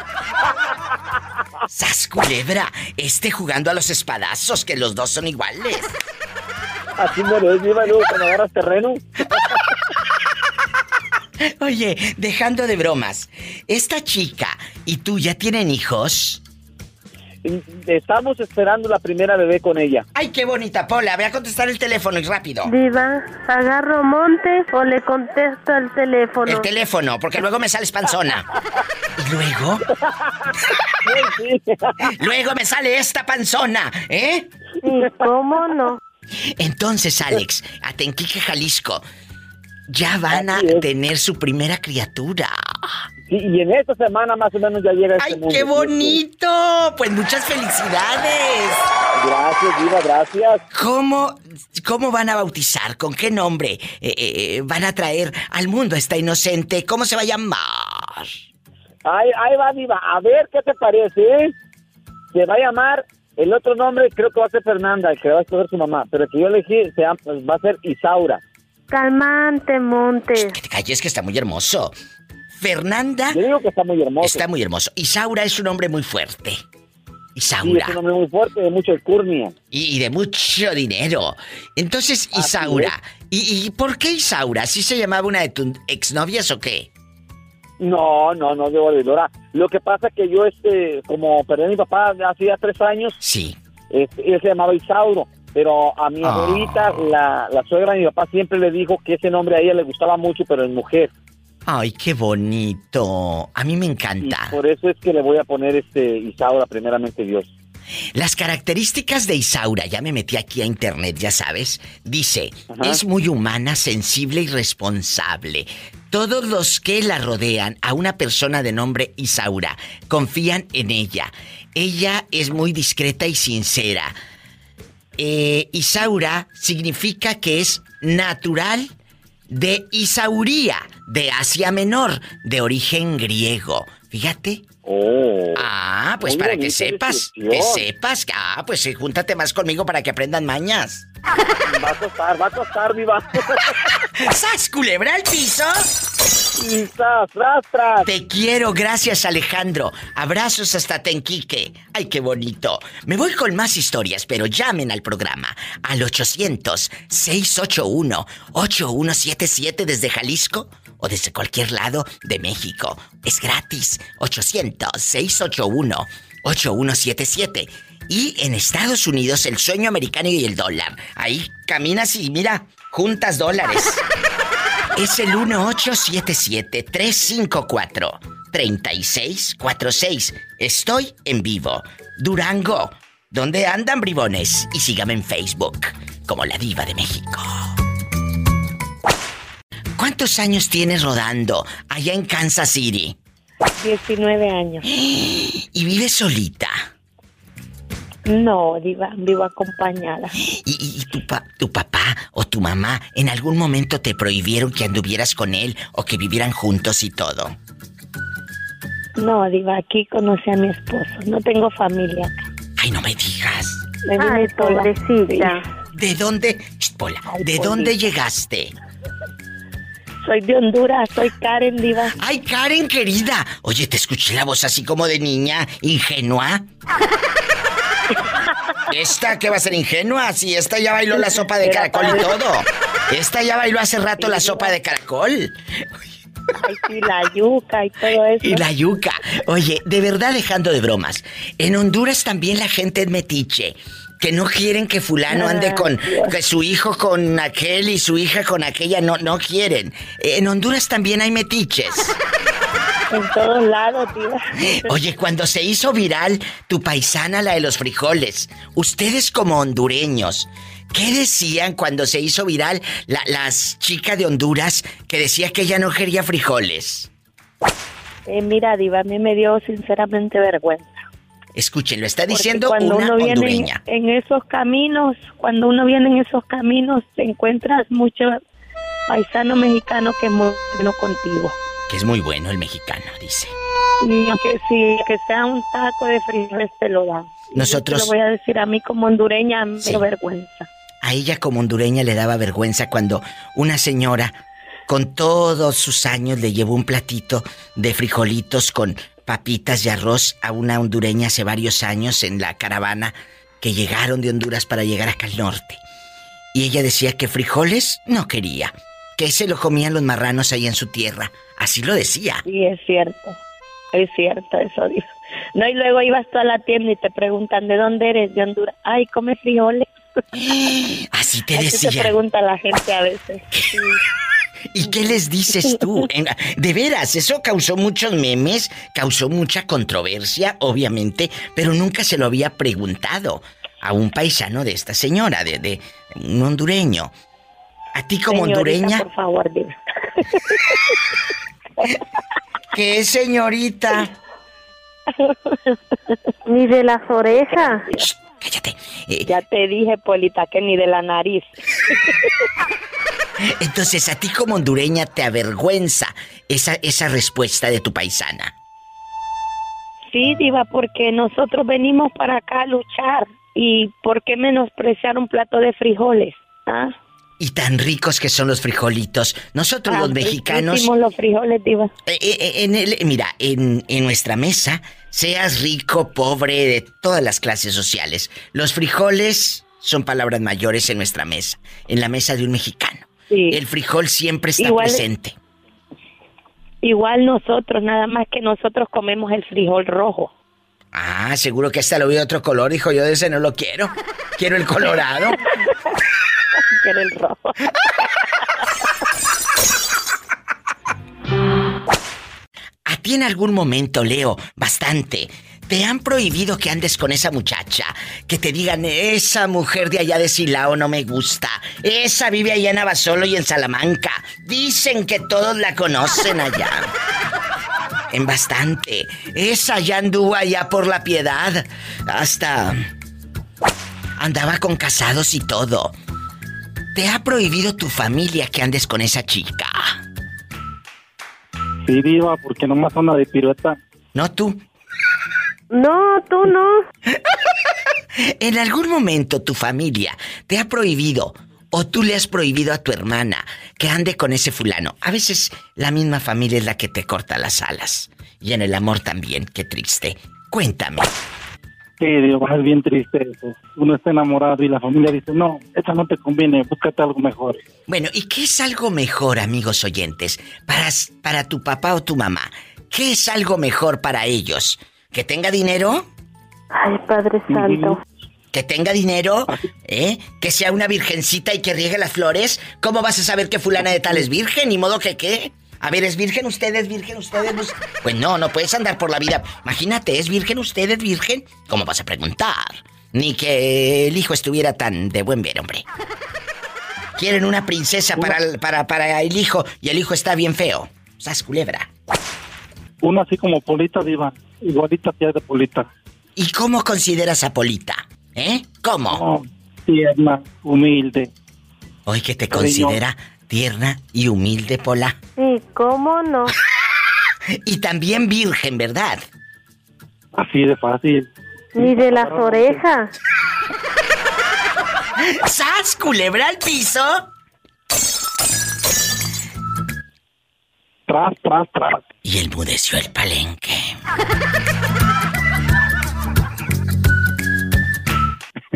¡Sas culebra! Este jugando a los espadazos, que los dos son iguales. Así me es, Diva. Luego cuando agarras terreno, Oye, dejando de bromas, esta chica y tú ya tienen hijos. estamos esperando la primera bebé con ella. Ay, qué bonita, Pola. Voy a contestar el teléfono y rápido. Diva, ¿agarro monte o le contesto al teléfono? El teléfono, porque luego me sales panzona. ¿Y luego? Luego me sale esta panzona, ¿eh? ¿Y cómo no? Entonces, Alex, Atenquique, Jalisco, ya van a tener su primera criatura. Sí, y en esta semana más o menos ya llega este ¡Ay, mundo. qué bonito! Pues muchas felicidades. Gracias, Diva, gracias. ¿Cómo, cómo van a bautizar? ¿Con qué nombre eh, eh, van a traer al mundo a esta inocente? ¿Cómo se va a llamar? Ahí, ahí va, Diva. A ver qué te parece. Se va a llamar, el otro nombre creo que va a ser Fernanda, el que va a escoger su mamá. Pero el que yo elegí se pues, va a ser Isaura. Calmante, monte. Que te calles que está muy hermoso. Fernanda. Yo digo que está muy hermoso. Está muy hermoso. Isaura es un hombre muy fuerte. Sí, Isaura. es un hombre muy fuerte, de mucha alcurnia. Y, y de mucho dinero. Entonces, Así Isaura. ¿Y, ¿Y por qué Isaura? ¿Sí se llamaba una de tus exnovias o qué? No, no, no, de valedora. Lo que pasa que yo, este, como perdí a mi papá hace ya tres años. Sí. Este, él se llamaba Isauro. Pero a mi abuelita, la, la suegra de mi papá, siempre le dijo que ese nombre a ella le gustaba mucho, pero en mujer. Ay, qué bonito. A mí me Y encanta. por eso es que le voy a poner este Isaura, primeramente Dios. Las características de Isaura, ya me metí aquí a internet, ya sabes. Dice, Ajá. es muy humana, sensible y responsable. Todos los que la rodean a una persona de nombre Isaura confían en ella. Ella es muy discreta y sincera. Eh, Isaura significa que es natural de Isauría, de Asia Menor, de origen griego. Fíjate. Oh. Ah, pues para que sepas, que sepas. Ah, pues júntate más conmigo para que aprendan mañas. Va a costar, va a costar, viva. ¡Sas, culebra al piso! Y tras, tras, tras. Te quiero, gracias Alejandro. Abrazos hasta Tenquique. Ay, qué bonito. Me voy con más historias, pero llamen al programa al 800-681-8177 desde Jalisco o desde cualquier lado de México. Es gratis. 800-681-8177. Y en Estados Unidos el sueño americano y el dólar. Ahí caminas y mira, juntas dólares. Es el 1877-354-3646. Estoy en vivo. Durango. ¿Dónde andan bribones? Y sígame en Facebook como la diva de México. ¿Cuántos años tienes rodando allá en Kansas City? 19 años. ¿Y vives solita? No, diva, vivo acompañada. ¿Y, y- y tu, pa- tu papá o tu mamá en algún momento te prohibieron que anduvieras con él o que vivieran juntos y todo? No, diva, aquí conocí a mi esposo. No tengo familia acá. Ay, no me digas. Me vine Ay, pobrecita. ¿De dónde, Pola, ¿de dónde llegaste? Soy de Honduras, soy Karen, diva. Ay, Karen, querida. Oye, te escuché la voz así como de niña ingenua. ¿Esta qué va a ser ingenua? Si esta ya bailó la sopa de caracol y todo. Esta ya bailó hace rato la sopa de caracol. Ay, sí, la yuca y todo eso. Y la yuca. Oye, de verdad dejando de bromas. En Honduras también la gente es metiche. Que no quieren que fulano ande Ah, con Dios. que su hijo con aquel y su hija con aquella. No, no quieren. En Honduras también hay metiches. En todos lados, diva. Oye, cuando se hizo viral tu paisana, la de los frijoles, ustedes como hondureños, ¿qué decían cuando se hizo viral la- las chicas de Honduras que decía que ella no quería frijoles? Eh, mira, diva, a mí me dio sinceramente vergüenza. Escúchenlo, está Porque diciendo cuando una uno viene hondureña. en, en esos caminos, cuando uno viene en esos caminos, te encuentras mucho paisano mexicano que es muy bueno contigo. Que es muy bueno el mexicano, dice. Y que si que sea un taco de frijoles te lo dan. Nosotros- Yo te lo voy a decir a mí como hondureña, me Sí. dio vergüenza. A ella como hondureña le daba vergüenza cuando una señora con todos sus años le llevó un platito de frijolitos con papitas y arroz a una hondureña hace varios años en la caravana que llegaron de Honduras para llegar acá al norte. Y ella decía que frijoles no quería, que se lo comían los marranos ahí en su tierra. Así lo decía. Sí, es cierto. Es cierto, eso dijo. No, y luego ibas tú a la tienda y te preguntan, ¿de dónde eres? De Honduras. Ay, ¿come frijoles? Así te Así te decía. pregunta la gente a veces. Sí. ¿Y qué les dices tú? De veras, eso causó muchos memes, causó mucha controversia, obviamente, pero nunca se lo había preguntado a un paisano de esta señora, de, de un hondureño. A ti como Señorita, hondureña, Por favor, dime. ¿qué señorita? Ni de las orejas. cállate. Eh, Ya te dije, Polita, que ni de la nariz. Entonces, a ti como hondureña te avergüenza esa, esa respuesta de tu paisana. Sí, Diva, porque nosotros venimos para acá a luchar. ¿Y por qué menospreciar un plato de frijoles? ¿Ah? Y tan ricos que son los frijolitos. Nosotros los mexicanos... los frijoles, Diva. Eh, eh, eh, en el- mira, en, en nuestra mesa, seas rico, pobre, de todas las clases sociales, los frijoles son palabras mayores en nuestra mesa, en la mesa de un mexicano. El frijol siempre está Igual- presente. Igual nosotros, nada más que nosotros comemos el frijol rojo. Ah, seguro que hasta lo vi de otro color, dijo yo de ese no lo quiero. Quiero el colorado. Quiero el rojo. A ti en algún momento, Leo, bastante, te han prohibido que andes con esa muchacha, que te digan, esa mujer de allá de Silao no me gusta, esa vive allá en Abasolo y en Salamanca, dicen que todos la conocen allá. En bastante, esa ya anduvo allá por la piedad, hasta andaba con casados y todo. Te ha prohibido tu familia que andes con esa chica. Sí, diva, porque nomás anda de pirueta. No tú. No, tú no. ¿En algún momento tu familia te ha prohibido o tú le has prohibido a tu hermana que ande con ese fulano? A veces la misma familia es la que te corta las alas. Y en el amor también, qué triste. Cuéntame. Sí, digo, es bien triste eso. Uno está enamorado y la familia dice, no, esa no te conviene, búscate algo mejor. Bueno, ¿y qué es algo mejor, amigos oyentes, para, para tu papá o tu mamá? ¿Qué es algo mejor para ellos? ¿Que tenga dinero? Ay, Padre Santo. ¿Que tenga dinero? ¿Eh? ¿Que sea una virgencita y que riegue las flores? ¿Cómo vas a saber que fulana de tal es virgen? ¿Ni modo que qué? A ver, ¿es virgen ustedes, virgen ustedes? Pues no, no puedes andar por la vida. Imagínate, ¿es virgen ustedes, virgen? ¿Cómo vas a preguntar? Ni que el hijo estuviera tan de buen ver, hombre. Quieren una princesa para el, para, para el hijo y el hijo está bien feo. Sas culebra. Uno así como Polita, Diva. Igualita que de Polita. ¿Y cómo consideras a Polita? ¿Eh? ¿Cómo? No, tierna, humilde. Hoy que te considera tierna y humilde, Pola. Sí, ¿cómo no? y también virgen, ¿verdad? Así de fácil. Ni de las orejas. ¡Sas, culebra al piso! Tras, tras, tras. Y enmudeció el palenque.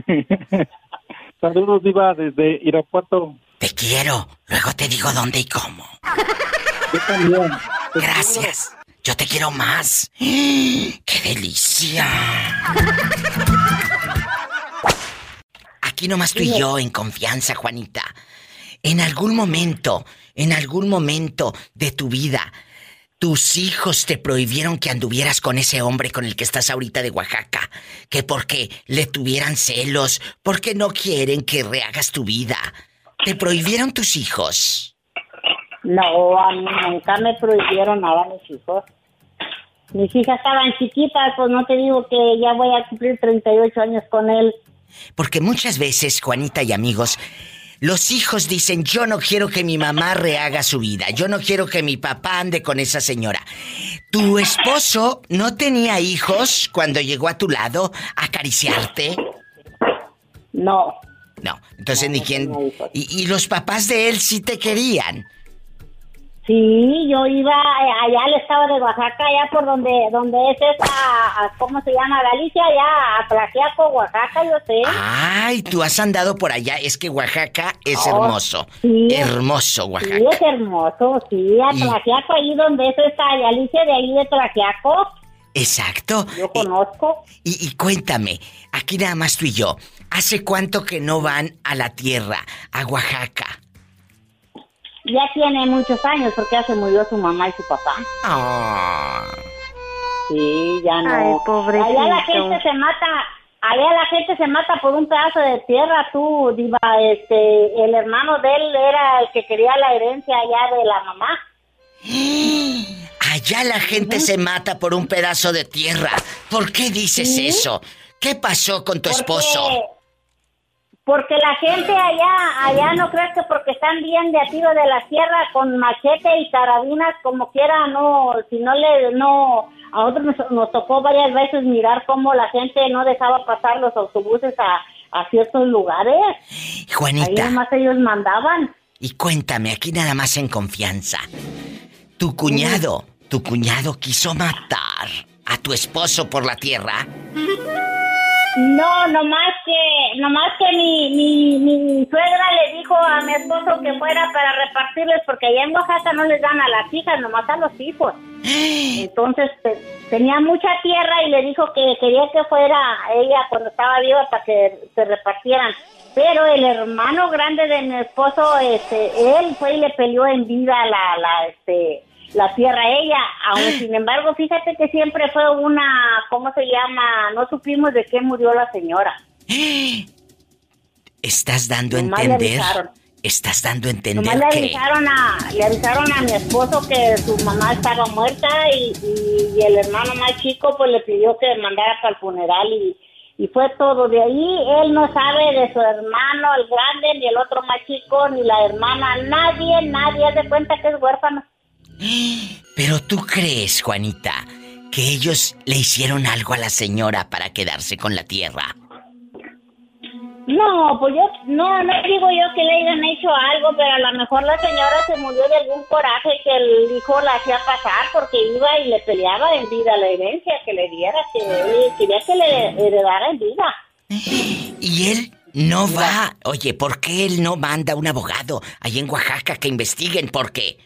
Saludos, Diva, desde Irapuato. Te quiero. Luego te digo dónde y cómo. Yo también. Gracias. Yo te quiero más. ¡Qué delicia! Aquí nomás tú y yo en confianza, Juanita. En algún momento, en algún momento de tu vida, tus hijos te prohibieron que anduvieras con ese hombre con el que estás ahorita de Oaxaca. Que porque le tuvieran celos, porque no quieren que rehagas tu vida. ¿Te prohibieron tus hijos? No, a mí nunca me prohibieron nada mis hijos. Mis hijas estaban chiquitas, pues no te digo que ya voy a cumplir 38 años con él. Porque muchas veces, Juanita y amigos, los hijos dicen, yo no quiero que mi mamá rehaga su vida, yo no quiero que mi papá ande con esa señora. ¿Tu esposo no tenía hijos cuando llegó a tu lado a acariciarte? No. No, entonces ni quién... Y, y los papás de él sí te querían. Sí, yo iba eh, allá al estado de Oaxaca, allá por donde donde es esa, ¿cómo se llama? Galicia, allá a Tlaxiaco, Oaxaca, yo sé. Ay, tú has andado por allá, es que Oaxaca es Oh, hermoso. sí. Hermoso Oaxaca. Sí, es hermoso, sí, a Tlaxiaco, ahí donde es esa Galicia, de ahí de Tlaxiaco. Exacto. Yo conozco. Y, y cuéntame, aquí nada más tú y yo, ¿hace cuánto que no van a la tierra, a Oaxaca? Ya tiene muchos años porque ya se murió su mamá y su papá. Ah. Sí, ya no. Ay, pobrecito. Allá la gente se mata, allá la gente se mata por un pedazo de tierra, tú, diva, este, el hermano de él era el que quería la herencia allá de la mamá. Allá la gente se mata por un pedazo de tierra. ¿Por qué dices Sí. eso? ¿Qué pasó con tu Porque- esposo? Porque la gente allá, allá no crees que porque están bien de a tiro de la sierra con machete y carabinas como quiera, no, si no le, no, a otros nos, nos tocó varias veces mirar cómo la gente no dejaba pasar los autobuses a, a ciertos lugares. Ahí Juanita, nomás ellos mandaban. y cuéntame, aquí nada más en confianza. Tu cuñado, tu cuñado quiso matar a tu esposo por la tierra. No, nomás que, nomás que mi, mi, mi suegra le dijo a mi esposo que fuera para repartirles, porque allá en Oaxaca no les dan a las hijas, nomás a los hijos. Entonces te- tenía mucha tierra y le dijo que quería que fuera ella cuando estaba viva para que se repartieran. Pero el hermano grande de mi esposo, este, él fue y le peleó en vida la, la, este, la tierra ella. Aún sin embargo, fíjate que siempre fue una, ¿cómo se llama? No supimos de qué murió la señora. Estás dando a Nomás entender. Estás dando a Nomás entender le avisaron a, le avisaron a mi esposo que su mamá estaba muerta y, y- y el hermano más chico pues le pidió que mandara para el funeral y, y fue todo. De ahí él no sabe de su hermano, el grande, ni el otro más chico, ni la hermana, nadie, nadie, haz de cuenta que es huérfano. Pero tú crees, Juanita, que ellos le hicieron algo a la señora para quedarse con la tierra. No, pues yo, no, no digo yo que le hayan hecho algo, pero a lo mejor la señora se murió de algún coraje que el hijo la hacía pasar porque iba y le peleaba en vida la herencia que le diera, que él quería que le heredara en vida. Y él no va. Oye, ¿por qué él no manda un abogado ahí en Oaxaca que investiguen? Porque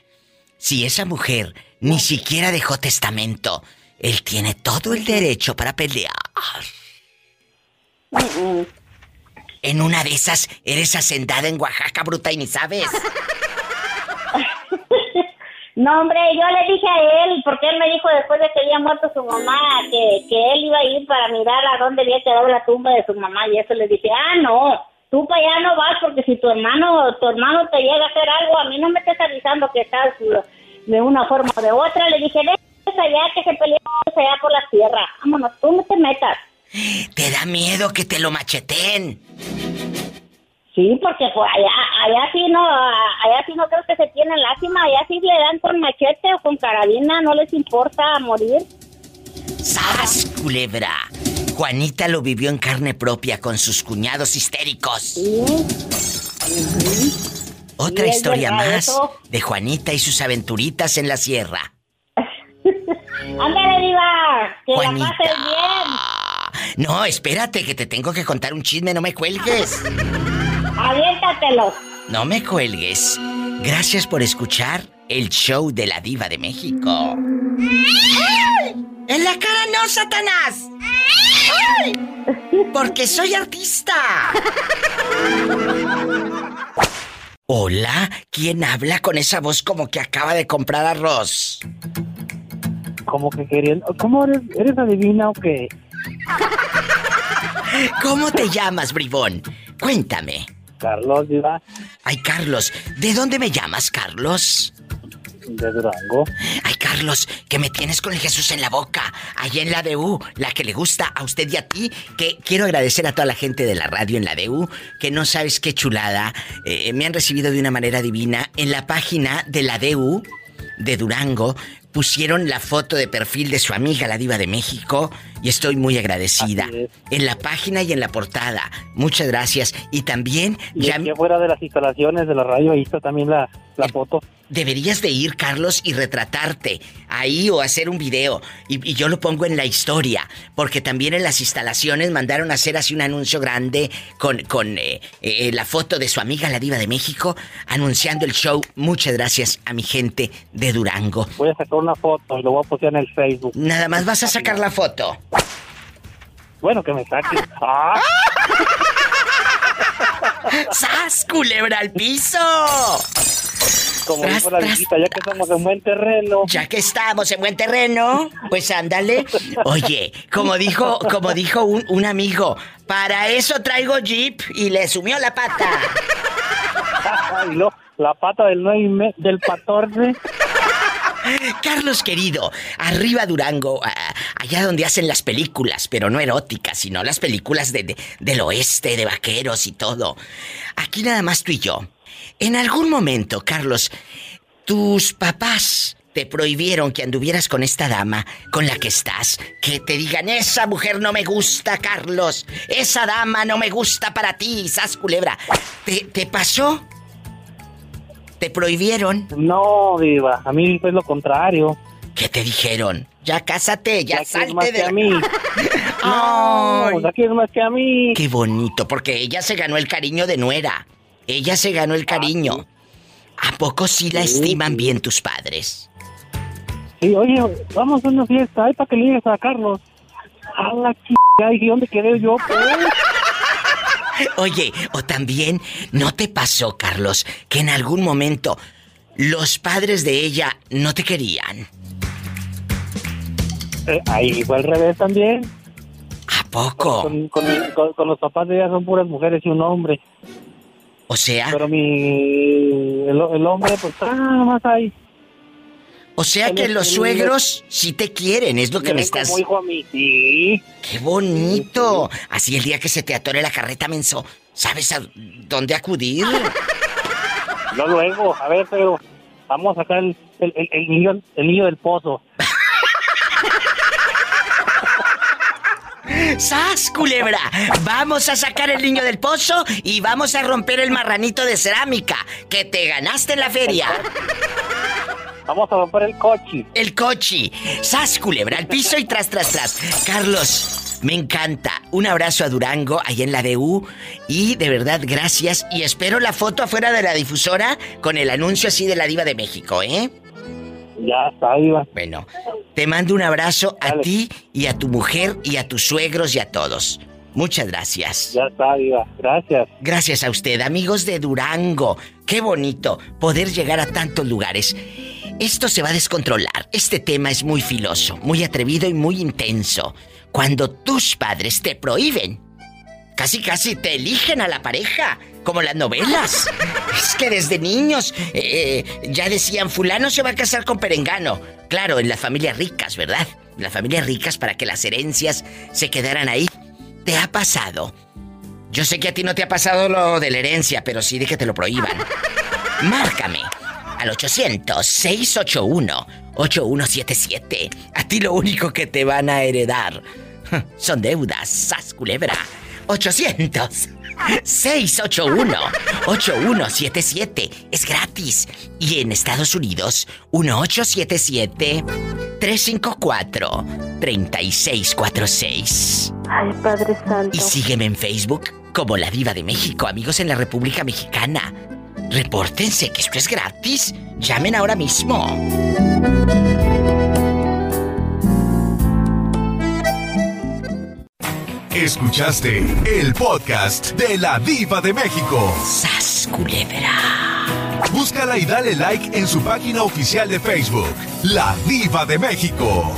si esa mujer ni siquiera dejó testamento, él tiene todo el derecho para pelear. En una de esas, eres hacendada en Oaxaca, bruta, y ni sabes. No, hombre, yo le dije a él, porque él me dijo después de que había muerto su mamá, que, que él iba a ir para mirar a dónde había quedado la tumba de su mamá, y eso le dije, ah, no, tú para allá no vas, porque si tu hermano, tu hermano te llega a hacer algo, a mí no me estés avisando que estás de una forma o de otra. Le dije, ven allá, que se peleen allá por la tierra. Vámonos, tú no te metas. ¿Te da miedo que te lo macheten? Sí, porque pues allá, allá sí no, allá sí no creo que se tienen lástima, allá sí le dan con machete o con carabina, no les importa morir. ¡Sas, culebra! Juanita lo vivió en carne propia con sus cuñados histéricos. Otra historia más eso. de Juanita y sus aventuritas en la sierra. Ándale, diva, que Juanita. la pases bien. No, espérate, que te tengo que contar un chisme, no me cuelgues. Aviéntatelo. No me cuelgues. Gracias por escuchar el show de la diva de México. ¡En la cara no, Satanás! Porque soy artista. Hola, ¿quién habla con esa voz como que acaba de comprar arroz? Como que queriendo. ¿Cómo eres? ¿Eres adivina o qué? ¿Cómo te llamas, bribón? Cuéntame. Carlos, diva. Ay, Carlos, ¿de dónde me llamas, Carlos? De Durango. Ay, Carlos, que me tienes con el Jesús en la boca. Allá en la DU, la que le gusta a usted y a ti. Que quiero agradecer a toda la gente de la radio en la DU, que no sabes qué chulada. eh, me han recibido de una manera divina. En la página de la DU de Durango pusieron la foto de perfil de su amiga, la Diva de México, y estoy muy agradecida. En la página y en la portada. Muchas gracias. Y también Y ya. aquí afuera de las instalaciones de la radio, ahí está también la, la foto. Deberías de ir, Carlos, y retratarte ahí o hacer un video. Y, y yo lo pongo en la historia. Porque también en las instalaciones mandaron a hacer así un anuncio grande con, con eh, eh, la foto de su amiga la diva de México anunciando el show. Muchas gracias a mi gente de Durango. Voy a sacar una foto y lo voy a postear en el Facebook. Nada más vas a sacar la foto. Bueno, que me saque. ¡Ah! ¡Sas, culebra al piso! Como Tras, dijo la tras, viejita, ya que estamos en buen terreno. Ya que estamos en buen terreno, pues ándale. Oye, como dijo, como dijo un, un amigo, para eso traigo Jeep y le sumió la pata. Ay, no, la pata del 9 y me- del 14. Carlos querido, arriba Durango, allá donde hacen las películas, pero no eróticas, sino las películas de, de- del oeste, de vaqueros y todo. Aquí nada más tú y yo. En algún momento, Carlos, tus papás te prohibieron que anduvieras con esta dama con la que estás. Que te digan, esa mujer no me gusta, Carlos. Esa dama no me gusta para ti, sas culebra. ¿Te, te pasó? ¿Te prohibieron? No, Diva, a mí fue lo contrario. ¿Qué te dijeron? Ya cásate, ya, Ya es salte más de que la... a mí. No, aquí es más que a mí. Qué bonito, porque ella se ganó el cariño de nuera. Ella se ganó el cariño. ¿A poco sí la Sí, estiman bien tus padres? Sí, oye, vamos a una fiesta, ahí para que le digas a Carlos. A la chica, ¿y dónde quedé yo? Pues? Oye, o también, ¿no te pasó, Carlos, que en algún momento los padres de ella no te querían? Eh, ahí fue al revés también. ¿A poco? Con, con- con- con los papás de ella son puras mujeres y un hombre. O sea, Pero mi... El, el hombre, pues, ah, más ahí. O sea que los suegros sí te quieren, es lo que Me me estás... como hijo a mí, sí. ¡Qué bonito! Así el día que se te atore la carreta, menso, ¿sabes a dónde acudir? Yo luego, a ver, pero vamos a sacar el, el, el- el niño, el niño del pozo. ¡Sas, culebra! Vamos a sacar el niño del pozo y vamos a romper el marranito de cerámica que te ganaste en la feria. Vamos a romper el coche. El coche. ¡Sas, culebra! Al piso y tras, tras, tras. Carlos, me encanta. Un abrazo a Durango, ahí en la DU. Y de verdad, gracias. Y espero la foto afuera de la difusora con el anuncio así de la Diva de México, ¿eh? Ya está, Diva. Bueno, te mando un abrazo a ti y a tu mujer y a tus suegros y a todos. Muchas gracias. Ya está, Diva. Gracias. Gracias a usted, amigos de Durango. Qué bonito poder llegar a tantos lugares. Esto se va a descontrolar. Este tema es muy filoso, muy atrevido y muy intenso. Cuando tus padres te prohíben, casi casi te eligen a la pareja, como las novelas. Es que desde niños eh, ya decían, fulano se va a casar con Perengano. Claro, en las familias ricas, ¿verdad? En las familias ricas para que las herencias se quedaran ahí. ¿Te ha pasado? Yo sé que a ti no te ha pasado lo de la herencia, pero sí de que te lo prohíban. Márcame al 800-681-8177. A ti lo único que te van a heredar son deudas, sas culebra. 800 681-8177. Es gratis. Y en Estados Unidos, 1877-354-3646. Ay, Padre Santo. Y sígueme en Facebook como La Diva de México, amigos en la República Mexicana. Repórtense que esto es gratis. Llamen ahora mismo. Escuchaste el podcast de La Diva de México. ¡Sas, culebra! Búscala y dale like en su página oficial de Facebook, La Diva de México.